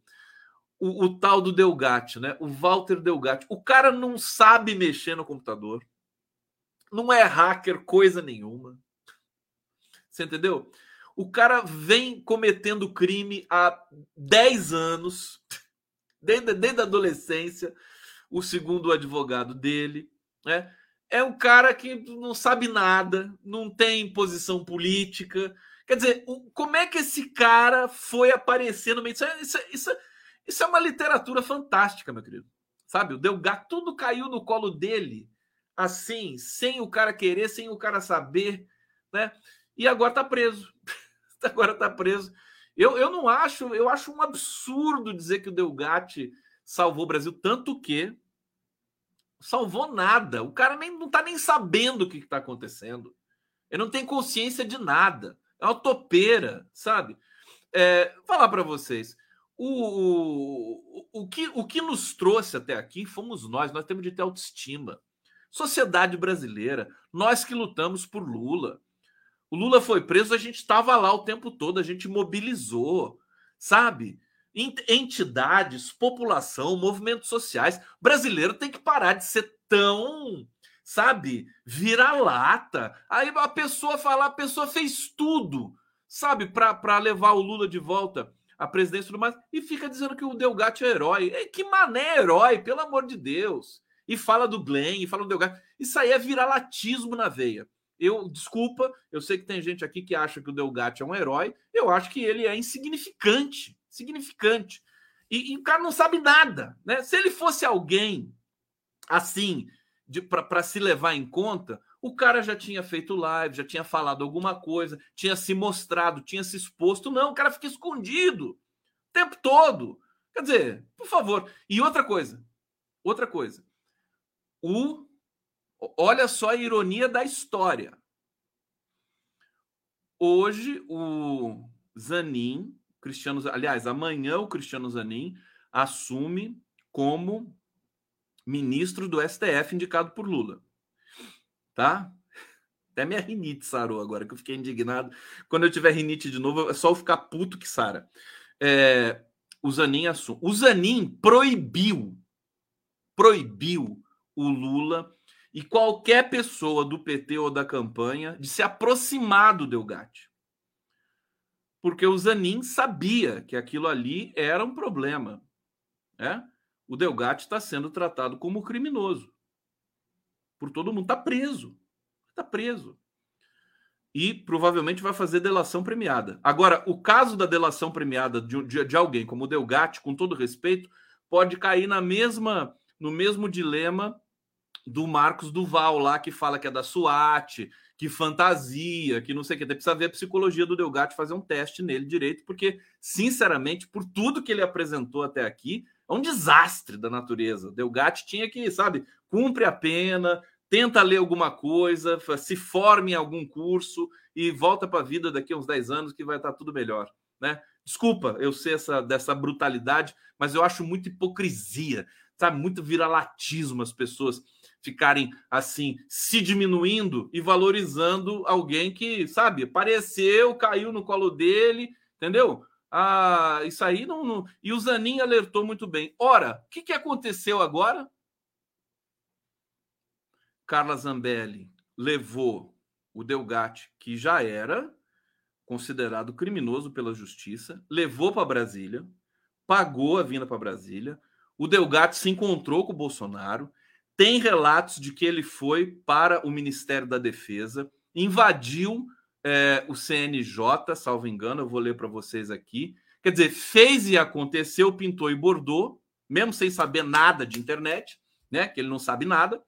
o, o, tal do Delgatti, né? O Walter Delgatti. O cara não sabe mexer no computador, não é hacker coisa nenhuma. Você entendeu? O cara vem cometendo crime há 10 anos, (laughs) desde, desde a adolescência, o segundo advogado dele, né? É um cara que não sabe nada, não tem posição política. Quer dizer, como é que esse cara foi meio? Isso, é, isso, é, isso, isso é uma literatura fantástica, meu querido. Sabe? O Delgado, tudo caiu no colo dele, assim, sem o cara querer, sem o cara saber, né? E agora tá preso. (laughs) agora tá preso. Eu, eu não acho, eu acho um absurdo dizer que o Delgatti salvou o Brasil, tanto que salvou nada. O cara nem, não tá nem sabendo o que, está acontecendo. Ele não tem consciência de nada. É uma topeira, sabe? É, falar para vocês. O, o, que, o que nos trouxe até aqui fomos nós, nós temos de ter autoestima. Sociedade brasileira, nós que lutamos por Lula. O Lula foi preso, a gente estava lá o tempo todo, a gente mobilizou, sabe? Entidades, população, movimentos sociais. Brasileiro tem que parar de ser tão, sabe, vira-lata. Aí a pessoa falar, a pessoa fez tudo, sabe, para levar o Lula de volta a presidência e tudo mais, e fica dizendo que o Delgatti é herói. E que mané herói, pelo amor de Deus. E fala do Glenn, e fala do Delgatti. Isso aí é viralatismo na veia. Eu, desculpa, eu sei que tem gente aqui que acha que o Delgatti é um herói. Eu acho que ele é insignificante. Significante. E, e o cara não sabe nada. Né? Se ele fosse alguém assim, para se levar em conta, o cara já tinha feito live, já tinha falado alguma coisa, tinha se mostrado, tinha se exposto. Não, o cara fica escondido o tempo todo. Quer dizer, por favor. E outra coisa, outra coisa. O olha só a ironia da história. Hoje o Zanin, Cristiano, aliás, amanhã o Cristiano Zanin assume como ministro do STF indicado por Lula tá? Até minha rinite sarou agora, que eu fiquei indignado. Quando eu tiver rinite de novo, é só eu ficar puto que sara. É, o Zanin assume. O Zanin proibiu, proibiu o Lula e qualquer pessoa do PT ou da campanha de se aproximar do Delgatti. Porque o Zanin sabia que aquilo ali era um problema. Né? O Delgatti está sendo tratado como criminoso por todo mundo. Está preso. Está preso. E provavelmente vai fazer delação premiada. Agora, o caso da delação premiada de, de, de alguém como o Delgatti, com todo respeito, pode cair na mesma no mesmo dilema do Marcos Duval lá, que fala que é da SWAT, que fantasia, que não sei o que. Precisa ver a psicologia do Delgatti, fazer um teste nele direito, porque, sinceramente, por tudo que ele apresentou até aqui, é um desastre da natureza. Delgatti tinha que, sabe, cumpre a pena, tenta ler alguma coisa, se forme em algum curso e volta para a vida daqui a uns 10 anos que vai estar tudo melhor, né? Desculpa, eu sei essa, dessa brutalidade, mas eu acho muita hipocrisia, sabe? Muito viralatismo as pessoas ficarem assim se diminuindo e valorizando alguém que, sabe, apareceu, caiu no colo dele, entendeu? Ah, isso aí não, não... E o Zanin alertou muito bem. Ora, o que, que aconteceu agora? Carla Zambelli levou o Delgatti, que já era considerado criminoso pela justiça, levou para Brasília, pagou a vinda para Brasília. O Delgatti se encontrou com o Bolsonaro. Tem relatos de que ele foi para o Ministério da Defesa, invadiu é, o CNJ, salvo engano, eu vou ler para vocês aqui. Quer dizer, fez e aconteceu, pintou e bordou, mesmo sem saber nada de internet, né? Que ele não sabe nada.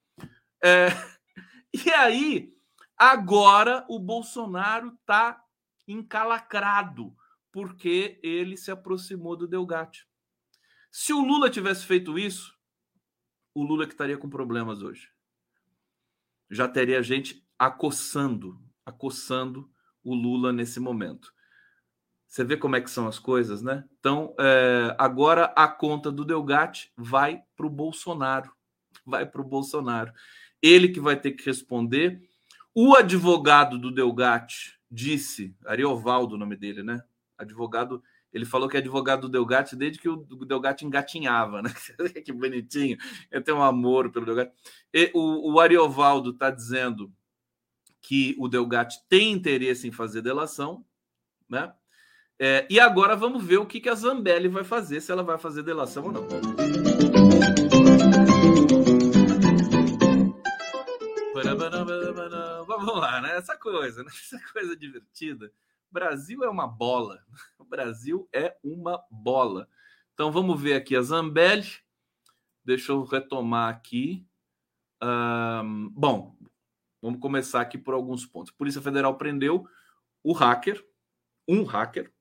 É, (laughs) e aí, agora o Bolsonaro está encalacrado porque ele se aproximou do Delgatti. Se o Lula tivesse feito isso, o Lula que estaria com problemas hoje. Já teria gente acossando, acossando o Lula nesse momento. Você vê como é que são as coisas, né? Então, é, agora a conta do Delgatti vai para o Bolsonaro. Vai para o Bolsonaro. Ele que vai ter que responder. O advogado do Delgatti disse, Ariovaldo, o nome dele, né? Advogado ele falou que é advogado do Delgatti desde que o Delgatti engatinhava, né? (laughs) que bonitinho. Eu tenho um amor pelo Delgatti. E o, o Ariovaldo está dizendo que o Delgatti tem interesse em fazer delação, né? É, e agora vamos ver o que, que a Zambelli vai fazer, se ela vai fazer delação ou não. Vamos lá, né? Essa coisa, né? Essa coisa divertida. Brasil é uma bola. (laughs) O Brasil é uma bola. Então vamos ver aqui a Zambelli. Deixa eu retomar aqui. Um, bom, vamos começar aqui por alguns pontos. Polícia Federal prendeu o hacker, um hacker,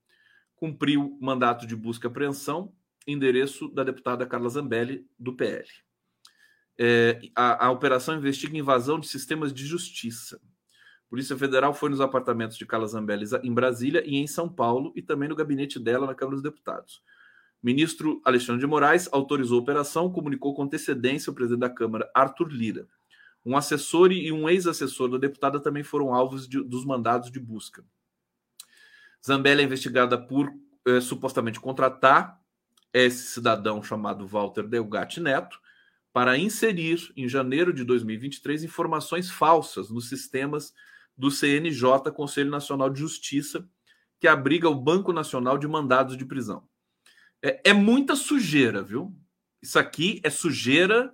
cumpriu mandato de busca e apreensão, endereço da deputada Carla Zambelli, do PL. É, a, a operação investiga invasão de sistemas de justiça. Polícia Federal foi nos apartamentos de Carla Zambelli em Brasília e em São Paulo e também no gabinete dela na Câmara dos Deputados. O ministro Alexandre de Moraes autorizou a operação, comunicou com antecedência ao presidente da Câmara, Arthur Lira. Um assessor e um ex-assessor da deputada também foram alvos de, dos mandados de busca. Zambelli é investigada por eh, supostamente contratar esse cidadão chamado Walter Delgatti Neto para inserir, em janeiro de 2023, informações falsas nos sistemas do CNJ, Conselho Nacional de Justiça, que abriga o Banco Nacional de Mandados de Prisão. É, é muita sujeira, viu? Isso aqui é sujeira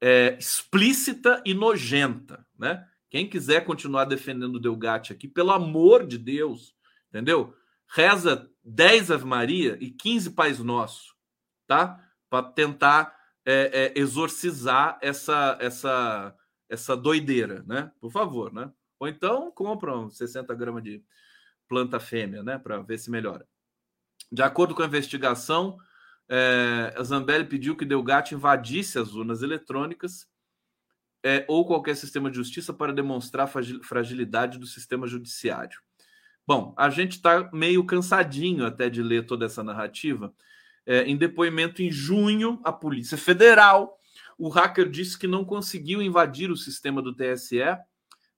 é, explícita e nojenta, né? Quem quiser continuar defendendo o Delgatti aqui, pelo amor de Deus, entendeu? Reza 10 Ave Maria e 15 Pais Nosso, tá? Para tentar é, é, exorcizar essa, essa, essa doideira, né? Por favor, né? Ou então compram 60 gramas de planta fêmea, né? Para ver se melhora. De acordo com a investigação, é, Zambelli pediu que Delgatti invadisse as urnas eletrônicas é, ou qualquer sistema de justiça para demonstrar fragilidade do sistema judiciário. Bom, a gente está meio cansadinho até de ler toda essa narrativa. É, em depoimento em junho, a Polícia Federal, o hacker disse que não conseguiu invadir o sistema do TSE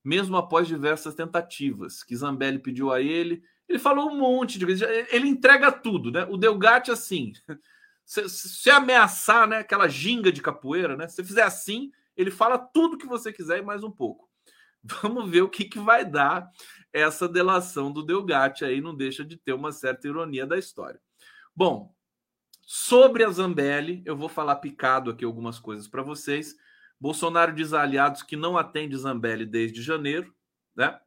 mesmo após diversas tentativas que Zambelli pediu a ele. Ele falou um monte de vezes, ele entrega tudo, né? O Delgatti, assim, (laughs) se, se ameaçar, né? Aquela ginga de capoeira, né? Se fizer assim, ele fala tudo que você quiser e mais um pouco. (laughs) Vamos ver o que, que vai dar essa delação do Delgatti aí, não deixa de ter uma certa ironia da história. Bom, sobre a Zambelli, eu vou falar picado aqui algumas coisas para vocês. Bolsonaro diz a aliados que não atende Zambelli desde janeiro, né?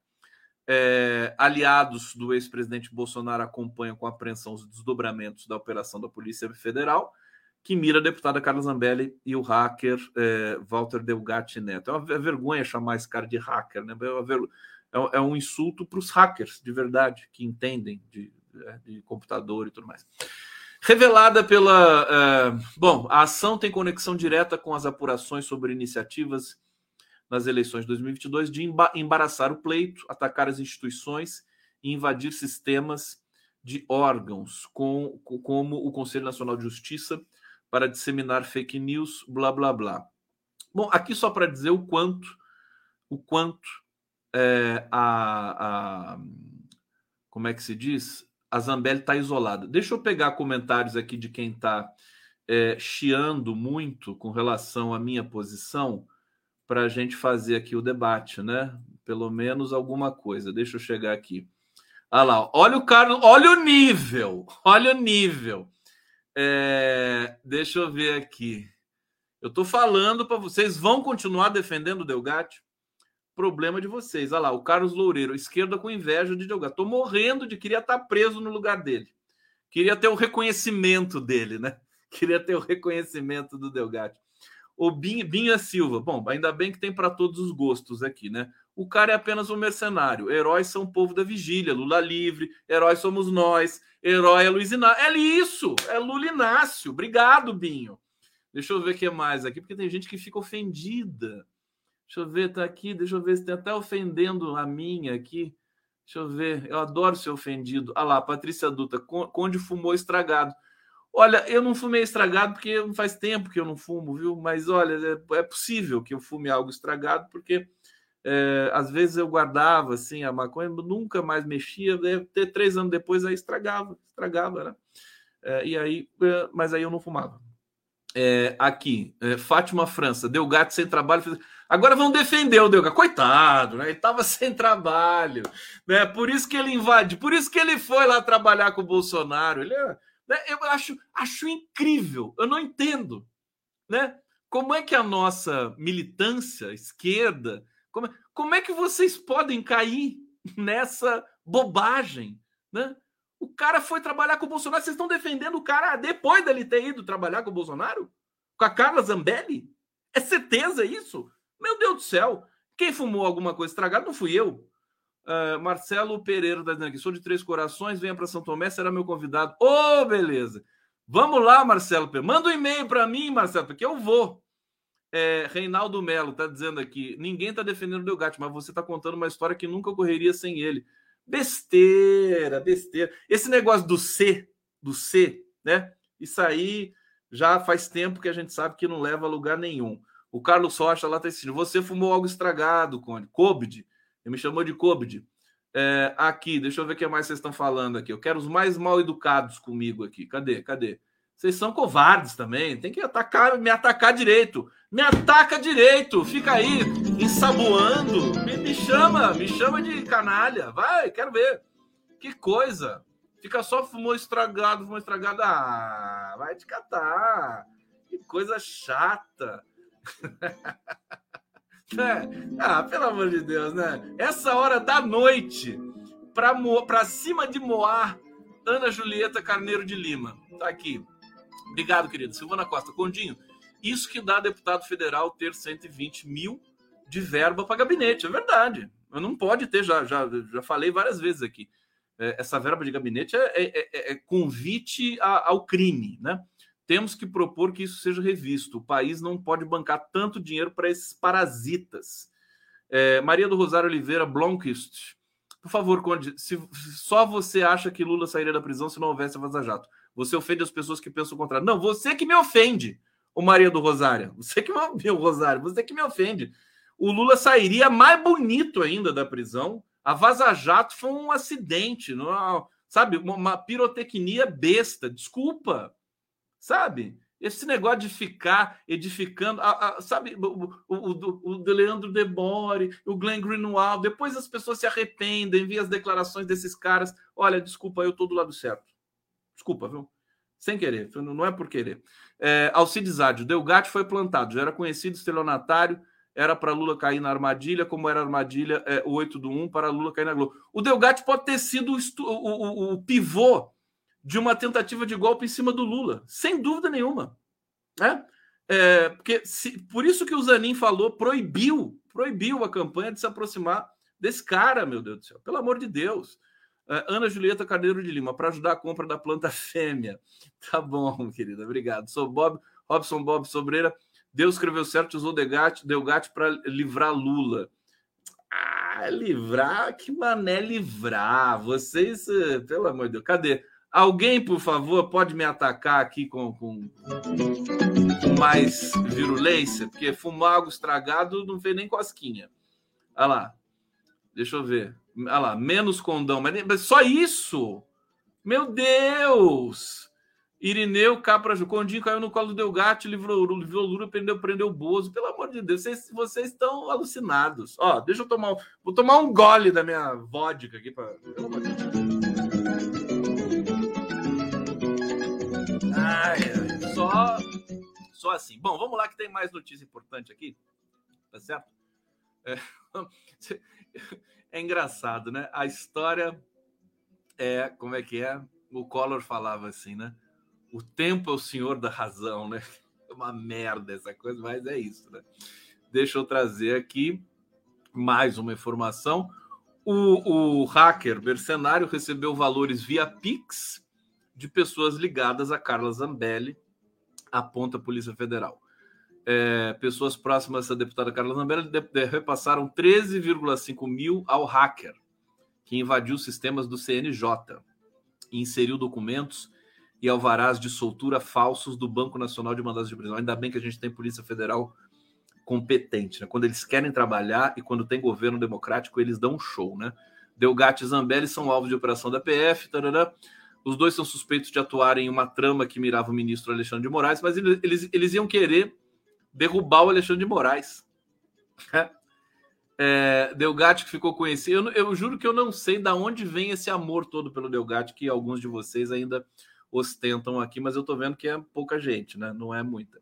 É, aliados do ex-presidente Bolsonaro acompanham com apreensão os desdobramentos da operação da Polícia Federal, que mira a deputada Carla Zambelli e o hacker é, Walter Delgatti Neto. É uma vergonha chamar esse cara de hacker, né? É, é, é um insulto para os hackers de verdade, que entendem de, é, de computador e tudo mais. Revelada pela. Uh, bom, a ação tem conexão direta com as apurações sobre iniciativas nas eleições de 2022 de embaraçar o pleito, atacar as instituições e invadir sistemas de órgãos, com, com, como o Conselho Nacional de Justiça, para disseminar fake news, blá blá blá. Bom, aqui só para dizer o quanto, o quanto é, a, a, como é que se diz? A Zambelli está isolada. Deixa eu pegar comentários aqui de quem está é, chiando muito com relação à minha posição para a gente fazer aqui o debate, né? Pelo menos alguma coisa. Deixa eu chegar aqui. Olha lá, olha o Carlos, olha o nível, olha o nível. É, deixa eu ver aqui. Eu estou falando para vocês, vão continuar defendendo o Delgatti? Problema de vocês. Olha lá, o Carlos Loureiro, esquerda com inveja de Delgatti. Estou morrendo de queria estar tá preso no lugar dele. Queria ter o reconhecimento dele, né? (laughs) Queria ter o reconhecimento do Delgatti. O Binha Silva, bom, ainda bem que tem para todos os gostos aqui, né? O cara é apenas um mercenário. Heróis são o povo da vigília, Lula livre, heróis somos nós, herói é Luiz Inácio. É isso, é Lula Inácio. Obrigado, Binho. Deixa eu ver o que mais aqui, porque tem gente que fica ofendida. Deixa eu ver, tá aqui, deixa eu ver se tem até ofendendo a minha aqui. Deixa eu ver, eu adoro ser ofendido. Ah lá, Patrícia Duta, Conde fumou estragado. Olha, eu não fumei estragado porque faz tempo que eu não fumo, viu? Mas olha, é, é possível que eu fume algo estragado, porque é, às vezes eu guardava assim a maconha, nunca mais mexia, deve ter três anos depois aí estragava, estragava, né? É, e aí, é, mas aí eu não fumava. É, aqui, é, Fátima França, deu gato sem trabalho. Fez... Agora vão defender o Delgado. Coitado, né? Ele estava (laughs) sem trabalho, né? Por isso que ele invade, por isso que ele foi lá trabalhar com o Bolsonaro. Ele é, né? Eu acho, acho incrível, eu não entendo, né? Como é que a nossa militância esquerda como, é, como é que vocês podem cair (laughs) nessa bobagem? Né? O cara foi trabalhar com o Bolsonaro. Vocês estão defendendo o cara depois dele ter ido trabalhar com o Bolsonaro? Com a Carla Zambelli? É certeza isso? Meu Deus do céu! Quem fumou alguma coisa estragada não fui eu. Uh, Marcelo Pereira está dizendo aqui: sou de Três Corações, venha para São Tomé, será meu convidado. Ô, oh, beleza! Vamos lá, Marcelo Pereira. Manda um e-mail para mim, Marcelo, porque eu vou. É, Reinaldo Melo está dizendo aqui: ninguém está defendendo o Delgatti, mas você está contando uma história que nunca ocorreria sem ele. Besteira, besteira. Esse negócio do C, do C, né? Isso aí já faz tempo que a gente sabe que não leva a lugar nenhum. O Carlos Rocha lá está dizendo: você fumou algo estragado, Conde. Covid. Ele me chamou de Covid. É, aqui, deixa eu ver o que mais vocês estão falando aqui. Eu quero os mais mal educados comigo aqui. Cadê? Cadê? Vocês são covardes também. Tem que atacar, me atacar direito. Me ataca direito. Fica aí ensaboando. Me, me chama, me chama de canalha. Vai, quero ver. Que coisa. Fica só fumou estragado, fumou estragado. Ah, vai te catar. Que coisa chata. (laughs) é. Ah, pelo amor de Deus, né? Essa hora da noite, pra, pra cima de Moar, Ana Julieta Carneiro de Lima. Tá aqui. Obrigado, querido. Silvana Costa. Condinho, isso que dá deputado federal ter 120 mil de verba para gabinete. É verdade. Não pode ter, já, já, já falei várias vezes aqui. É, essa verba de gabinete é, é, é, é convite a, ao crime, né? Temos que propor que isso seja revisto. O país não pode bancar tanto dinheiro para esses parasitas. É, Maria do Rosário Oliveira Blomquist. Por favor, Conde, se só você acha que Lula sairia da prisão se não houvesse a Vaza Jato. Você ofende as pessoas que pensam o contrário. Não, você que me ofende, o Maria do Rosário. Você que (laughs) me Rosário, você que me ofende. O Lula sairia mais bonito ainda da prisão. A Vaza Jato foi um acidente, não, sabe? Uma pirotecnia besta. Desculpa, sabe? Esse negócio de ficar edificando, a, a, sabe, o, o, o, o Leandro Debore, o Glenn Greenwald, depois as pessoas se arrependem, vêm as declarações desses caras. Olha, desculpa, eu estou do lado certo. Desculpa, viu? Sem querer, não é por querer. É, Alcides Ádio, Delgatti foi plantado, já era conhecido estelionatário, era para Lula cair na armadilha, como era a armadilha é, o 8 do 1 para Lula cair na Globo. O Delgatti pode ter sido o, o, o, pivô de uma tentativa de golpe em cima do Lula, sem dúvida nenhuma. Né? É, porque se, por isso que o Zanin falou, proibiu, proibiu a campanha de se aproximar desse cara, meu Deus do céu. Pelo amor de Deus. Uh, Ana Julieta Carneiro de Lima, para ajudar a compra da planta fêmea. (laughs) Tá bom, querida, obrigado. Sou Bob, Robson Bob Sobreira. Deus escreveu certo, usou Delgatti para livrar Lula. Ah, livrar? Que mané livrar? Vocês, eh, pelo amor de Deus, cadê? Alguém, por favor, pode me atacar aqui com, com, com mais virulência? Porque fumar algo estragado não fez nem cosquinha. Olha lá. Deixa eu ver. Olha lá, menos condão. Mas, só isso? Meu Deus! Irineu Capra Condinho caiu no colo do Delgatti, livrou, livrou Lula, prendeu, prendeu o Bozo. Pelo amor de Deus, vocês, vocês estão alucinados. Ó, deixa eu tomar. Vou tomar um gole da minha vodka aqui. Deus. Ai, só, só assim. Bom, vamos lá que tem mais notícia importante aqui. Tá certo? É, (laughs) é engraçado, né? A história é. Como é que é? O Collor falava assim, né? o tempo é o senhor da razão, né? (laughs) É uma merda essa coisa, mas é isso, né? Deixa eu trazer aqui mais uma informação. O, o hacker mercenário recebeu valores via Pix de pessoas ligadas a Carla Zambelli, aponta a Polícia Federal. É, pessoas próximas à deputada Carla Zambelli de, de, repassaram 13,5 mil ao hacker, que invadiu sistemas do CNJ e inseriu documentos e alvarás de soltura falsos do Banco Nacional de Mandados de Prisão. Ainda bem que a gente tem Polícia Federal competente, né? Quando eles querem trabalhar e quando tem governo democrático, eles dão um show, né? Delgatti e Zambelli são alvos de operação da PF, tarará. Os dois são suspeitos de atuarem em uma trama que mirava o ministro Alexandre de Moraes, mas eles, eles iam querer derrubar o Alexandre de Moraes. (laughs) É, Delgatti que ficou conhecido. Eu, eu, juro que eu não sei de onde vem esse amor todo pelo Delgatti, que alguns de vocês ainda ostentam aqui, mas eu estou vendo que é pouca gente, né? Não é muita.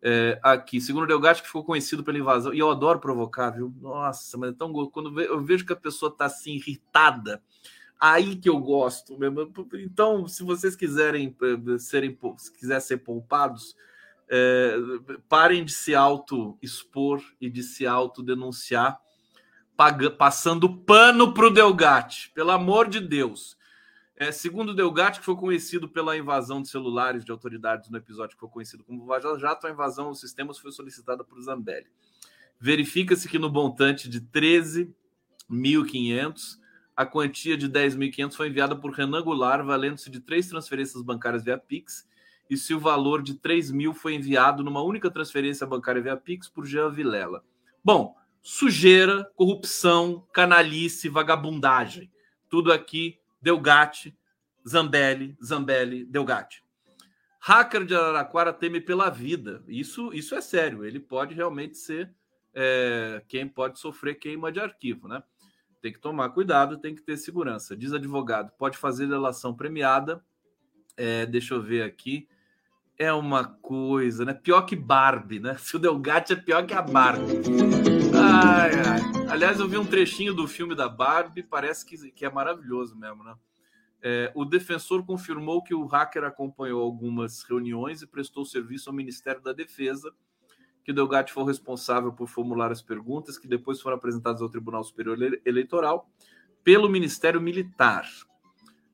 É, aqui, segundo Delgatti, que ficou conhecido pela invasão, e eu adoro provocar, viu? Nossa, mas é tão quando eu vejo que a pessoa está assim irritada, aí que eu gosto. Então, se vocês quiserem eh, serem, se quiser ser poupados, é, parem de se auto expor e de se auto denunciar, passando pano para o Delgatti, pelo amor de Deus. É, segundo Delgatti, que foi conhecido pela invasão de celulares de autoridades no episódio que foi conhecido como Vaza Jato, a invasão aos sistemas foi solicitada por Zambelli. Verifica-se que no montante de 13.500, a quantia de 10.500 foi enviada por Renan Goulart, valendo-se de três transferências bancárias via Pix, e se o valor de 3 mil foi enviado numa única transferência bancária via Pix por Jean Vilela. Bom, sujeira, corrupção, canalice, vagabundagem. Tudo aqui Delgatti, Zambelli, Zambelli, Delgatti. Hacker de Araraquara teme pela vida. Isso, isso é sério. Ele pode realmente ser é, quem pode sofrer queima de arquivo, né? Tem que tomar cuidado, tem que ter segurança. Diz advogado, pode fazer delação premiada. É, deixa eu ver aqui. É uma coisa, né? Pior que Barbie, né? (laughs) Se o Delgatti é pior que a Barbie. Ai, ai. Aliás, eu vi um trechinho do filme da Barbie, parece que, que é maravilhoso mesmo, né? É, o defensor confirmou que o hacker acompanhou algumas reuniões e prestou serviço ao Ministério da Defesa, que Delgatti foi responsável por formular as perguntas que depois foram apresentadas ao Tribunal Superior Eleitoral pelo Ministério Militar.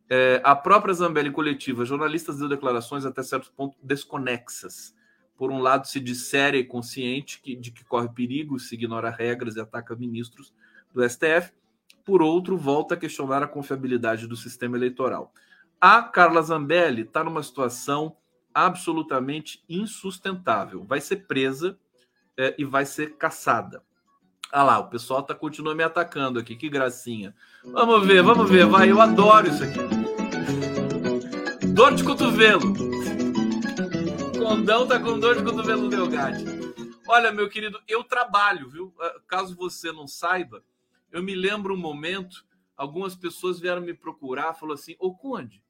É, a própria Zambelli coletiva, jornalistas deu declarações até certo ponto desconexas por um lado, se diz séria e consciente que, de que corre perigo, se ignora regras e ataca ministros do STF. Por outro, volta a questionar a confiabilidade do sistema eleitoral. A Carla Zambelli está numa situação absolutamente insustentável. Vai ser presa é, e vai ser caçada. Ah lá, o pessoal tá, continua me atacando aqui, que gracinha. Vamos ver, vamos ver, vai, eu adoro isso aqui. Dor de cotovelo. Condão tá com dor de cotovelo Delgatti. Olha, meu querido, eu trabalho, viu? Ah, caso você não saiba, eu me lembro um momento, algumas pessoas vieram me procurar, falou assim: "Ô Conde,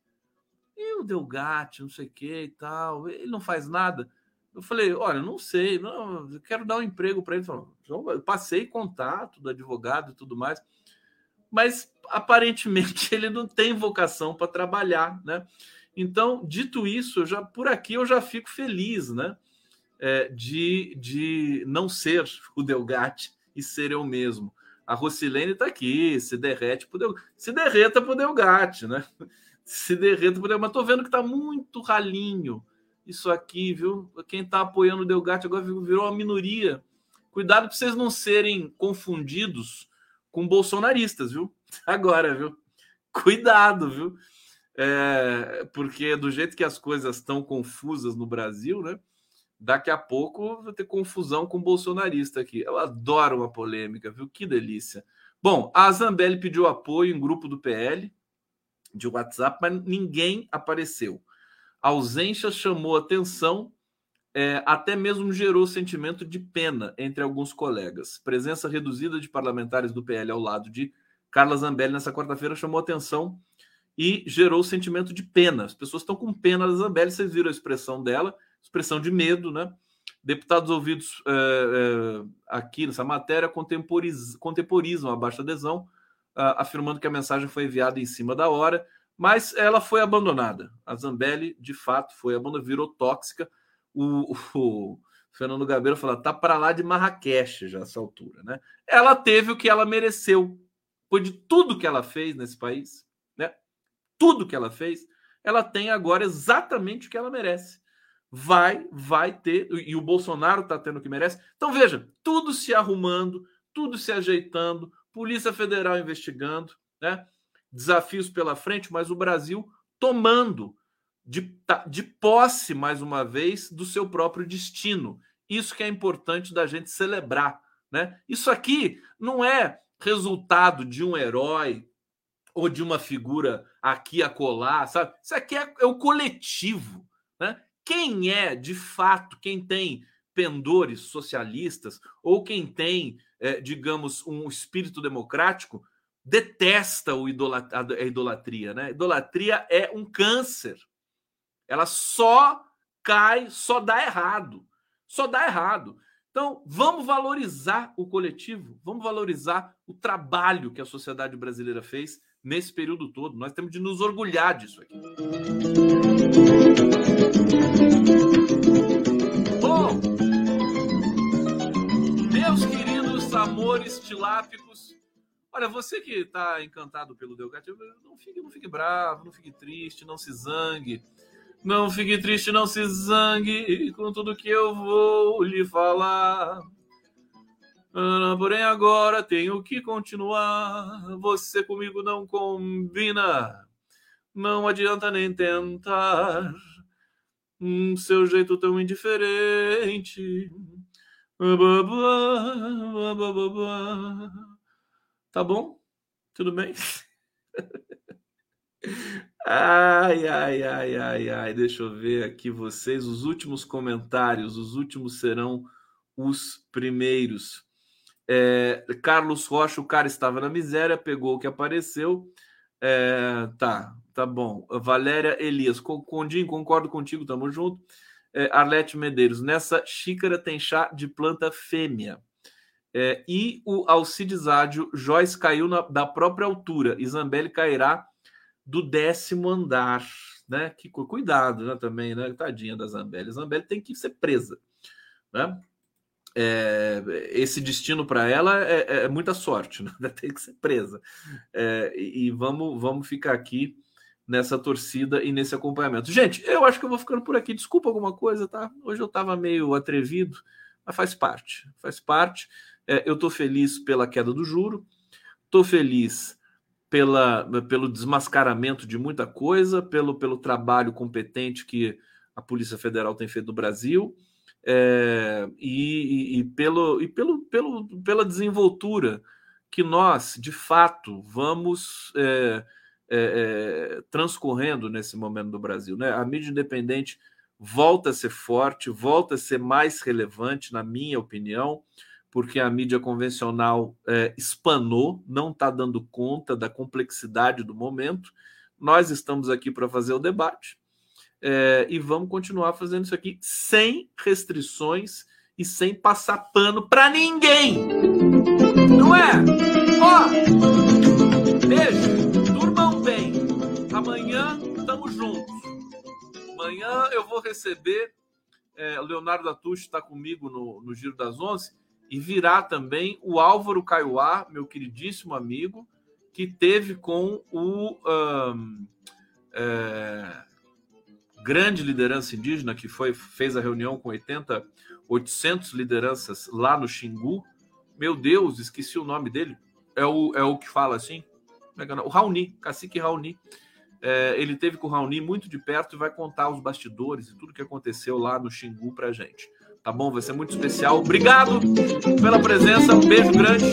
e o Delgatti, não sei o que e tal, ele não faz nada?" Eu falei: "Olha, não sei, não, eu quero dar um emprego para ele." Eu passei contato do advogado e tudo mais, mas aparentemente (laughs) ele não tem vocação para trabalhar, né? Então, dito isso, já por aqui eu já fico feliz, né? É, de, de não ser (laughs) o Delgatti e ser eu mesmo. A Rocilene está aqui, se derrete pro Delgatti. Se derreta pro Delgatti, né? (laughs) Se derreta pro. Mas estou vendo que está muito ralinho isso aqui, viu? Quem está apoiando o Delgatti agora virou uma minoria. Cuidado para vocês não serem confundidos com bolsonaristas, viu? (laughs) Agora, viu? Cuidado, viu? É, porque do jeito que as coisas estão confusas no Brasil, né? Daqui a pouco vai ter confusão com bolsonarista aqui. Eu adoro uma polêmica, viu? Que delícia. Bom, a Zambelli pediu apoio em grupo do PL de WhatsApp, mas ninguém apareceu. A ausência chamou atenção, é, até mesmo gerou sentimento de pena entre alguns colegas. Presença reduzida de parlamentares do PL ao lado de Carla Zambelli nessa quarta-feira chamou atenção e gerou sentimento de pena. As pessoas estão com pena da Zambelli, vocês viram a expressão dela, expressão de medo, né? Deputados ouvidos é, é, aqui nessa matéria contemporiz, contemporizam a baixa adesão, uh, afirmando que a mensagem foi enviada em cima da hora, mas ela foi abandonada. A Zambelli, de fato, foi abandonada, virou tóxica. O, o Fernando Gabeira falou: tá para lá de Marrakech já essa altura, né? Ela teve o que ela mereceu. Foi de tudo que ela fez nesse país, né? Tudo que ela fez, ela tem agora exatamente o que ela merece. Vai, vai ter, e o Bolsonaro está tendo o que merece. Então veja, tudo se arrumando, tudo se ajeitando, Polícia Federal investigando, né? Desafios pela frente, mas o Brasil tomando de, de posse, mais uma vez, do seu próprio destino. Isso que é importante da gente celebrar. Né? Isso aqui não é resultado de um herói ou de uma figura aqui a colar, sabe? Isso aqui é, é o coletivo. Né? Quem é, de fato, quem tem pendores socialistas ou quem tem, é, digamos, um espírito democrático, detesta o idolat a idolatria. Né? Idolatria é um câncer. Ela só cai, só dá errado. Só dá errado. Então, vamos valorizar o coletivo, vamos valorizar o trabalho que a sociedade brasileira fez nesse período todo. Nós temos de nos orgulhar disso aqui. Bom, meus queridos amores tilápicos, olha, você que está encantado pelo Delgado, não fique, não fique bravo, não fique triste, não se zangue. Não fique triste, não se zangue com tudo que eu vou lhe falar. Porém, agora tenho que continuar. Você comigo não combina. Não adianta nem tentar. Um seu jeito tão indiferente. Tá bom? Tudo bem? (laughs) Ai, ai, ai, ai, ai. Deixa eu ver aqui vocês. Os últimos comentários, os últimos serão os primeiros. É, Carlos Rocha, o cara estava na miséria, pegou o que apareceu. É, tá, tá bom. Valéria Elias, Condim, concordo contigo, tamo junto. É, Arlete Medeiros, nessa xícara tem chá de planta fêmea. É, e o Alcides Ádio, Joyce caiu na, da própria altura. Isabelle cairá do décimo andar, né? Que cuidado, né? Também, né? Tadinha da Zambelli. Zambelli tem que ser presa, né? É, esse destino para ela é, é, é, muita sorte, né? (laughs) tem que ser presa. É, e vamos, vamos ficar aqui nessa torcida e nesse acompanhamento. Gente, eu acho que eu vou ficando por aqui. Desculpa alguma coisa, tá? Hoje eu estava meio atrevido, mas faz parte, faz parte. É, eu estou feliz pela queda do juro, estou feliz pela, pelo desmascaramento de muita coisa, pelo, pelo trabalho competente que a Polícia Federal tem feito no Brasil é, e, e, pelo, e pelo, pelo, pela desenvoltura que nós, de fato, vamos é, é, transcorrendo nesse momento do Brasil. Né? A mídia independente volta a ser forte, volta a ser mais relevante, na minha opinião porque a mídia convencional é, espanou, não está dando conta da complexidade do momento. Nós estamos aqui para fazer o debate é, e vamos continuar fazendo isso aqui sem restrições e sem passar pano para ninguém. Não é? Ó, beijo, durmam bem. Amanhã estamos juntos. Amanhã eu vou receber. É, Leonardo Atucho está comigo no, no Giro das Onze e virá também o Álvaro Caiuá, meu queridíssimo amigo, que teve com o um, é, grande liderança indígena, que foi fez a reunião com 80, 800 lideranças lá no Xingu. Meu Deus, esqueci o nome dele. É o, é o que fala assim? É é o Raoni, cacique Raoni. É, ele teve com o Raoni muito de perto e vai contar os bastidores e tudo que aconteceu lá no Xingu pra gente. Tá bom? Vai ser muito especial. Obrigado pela presença. Um beijo grande.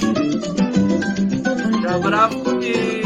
Um abraço. E...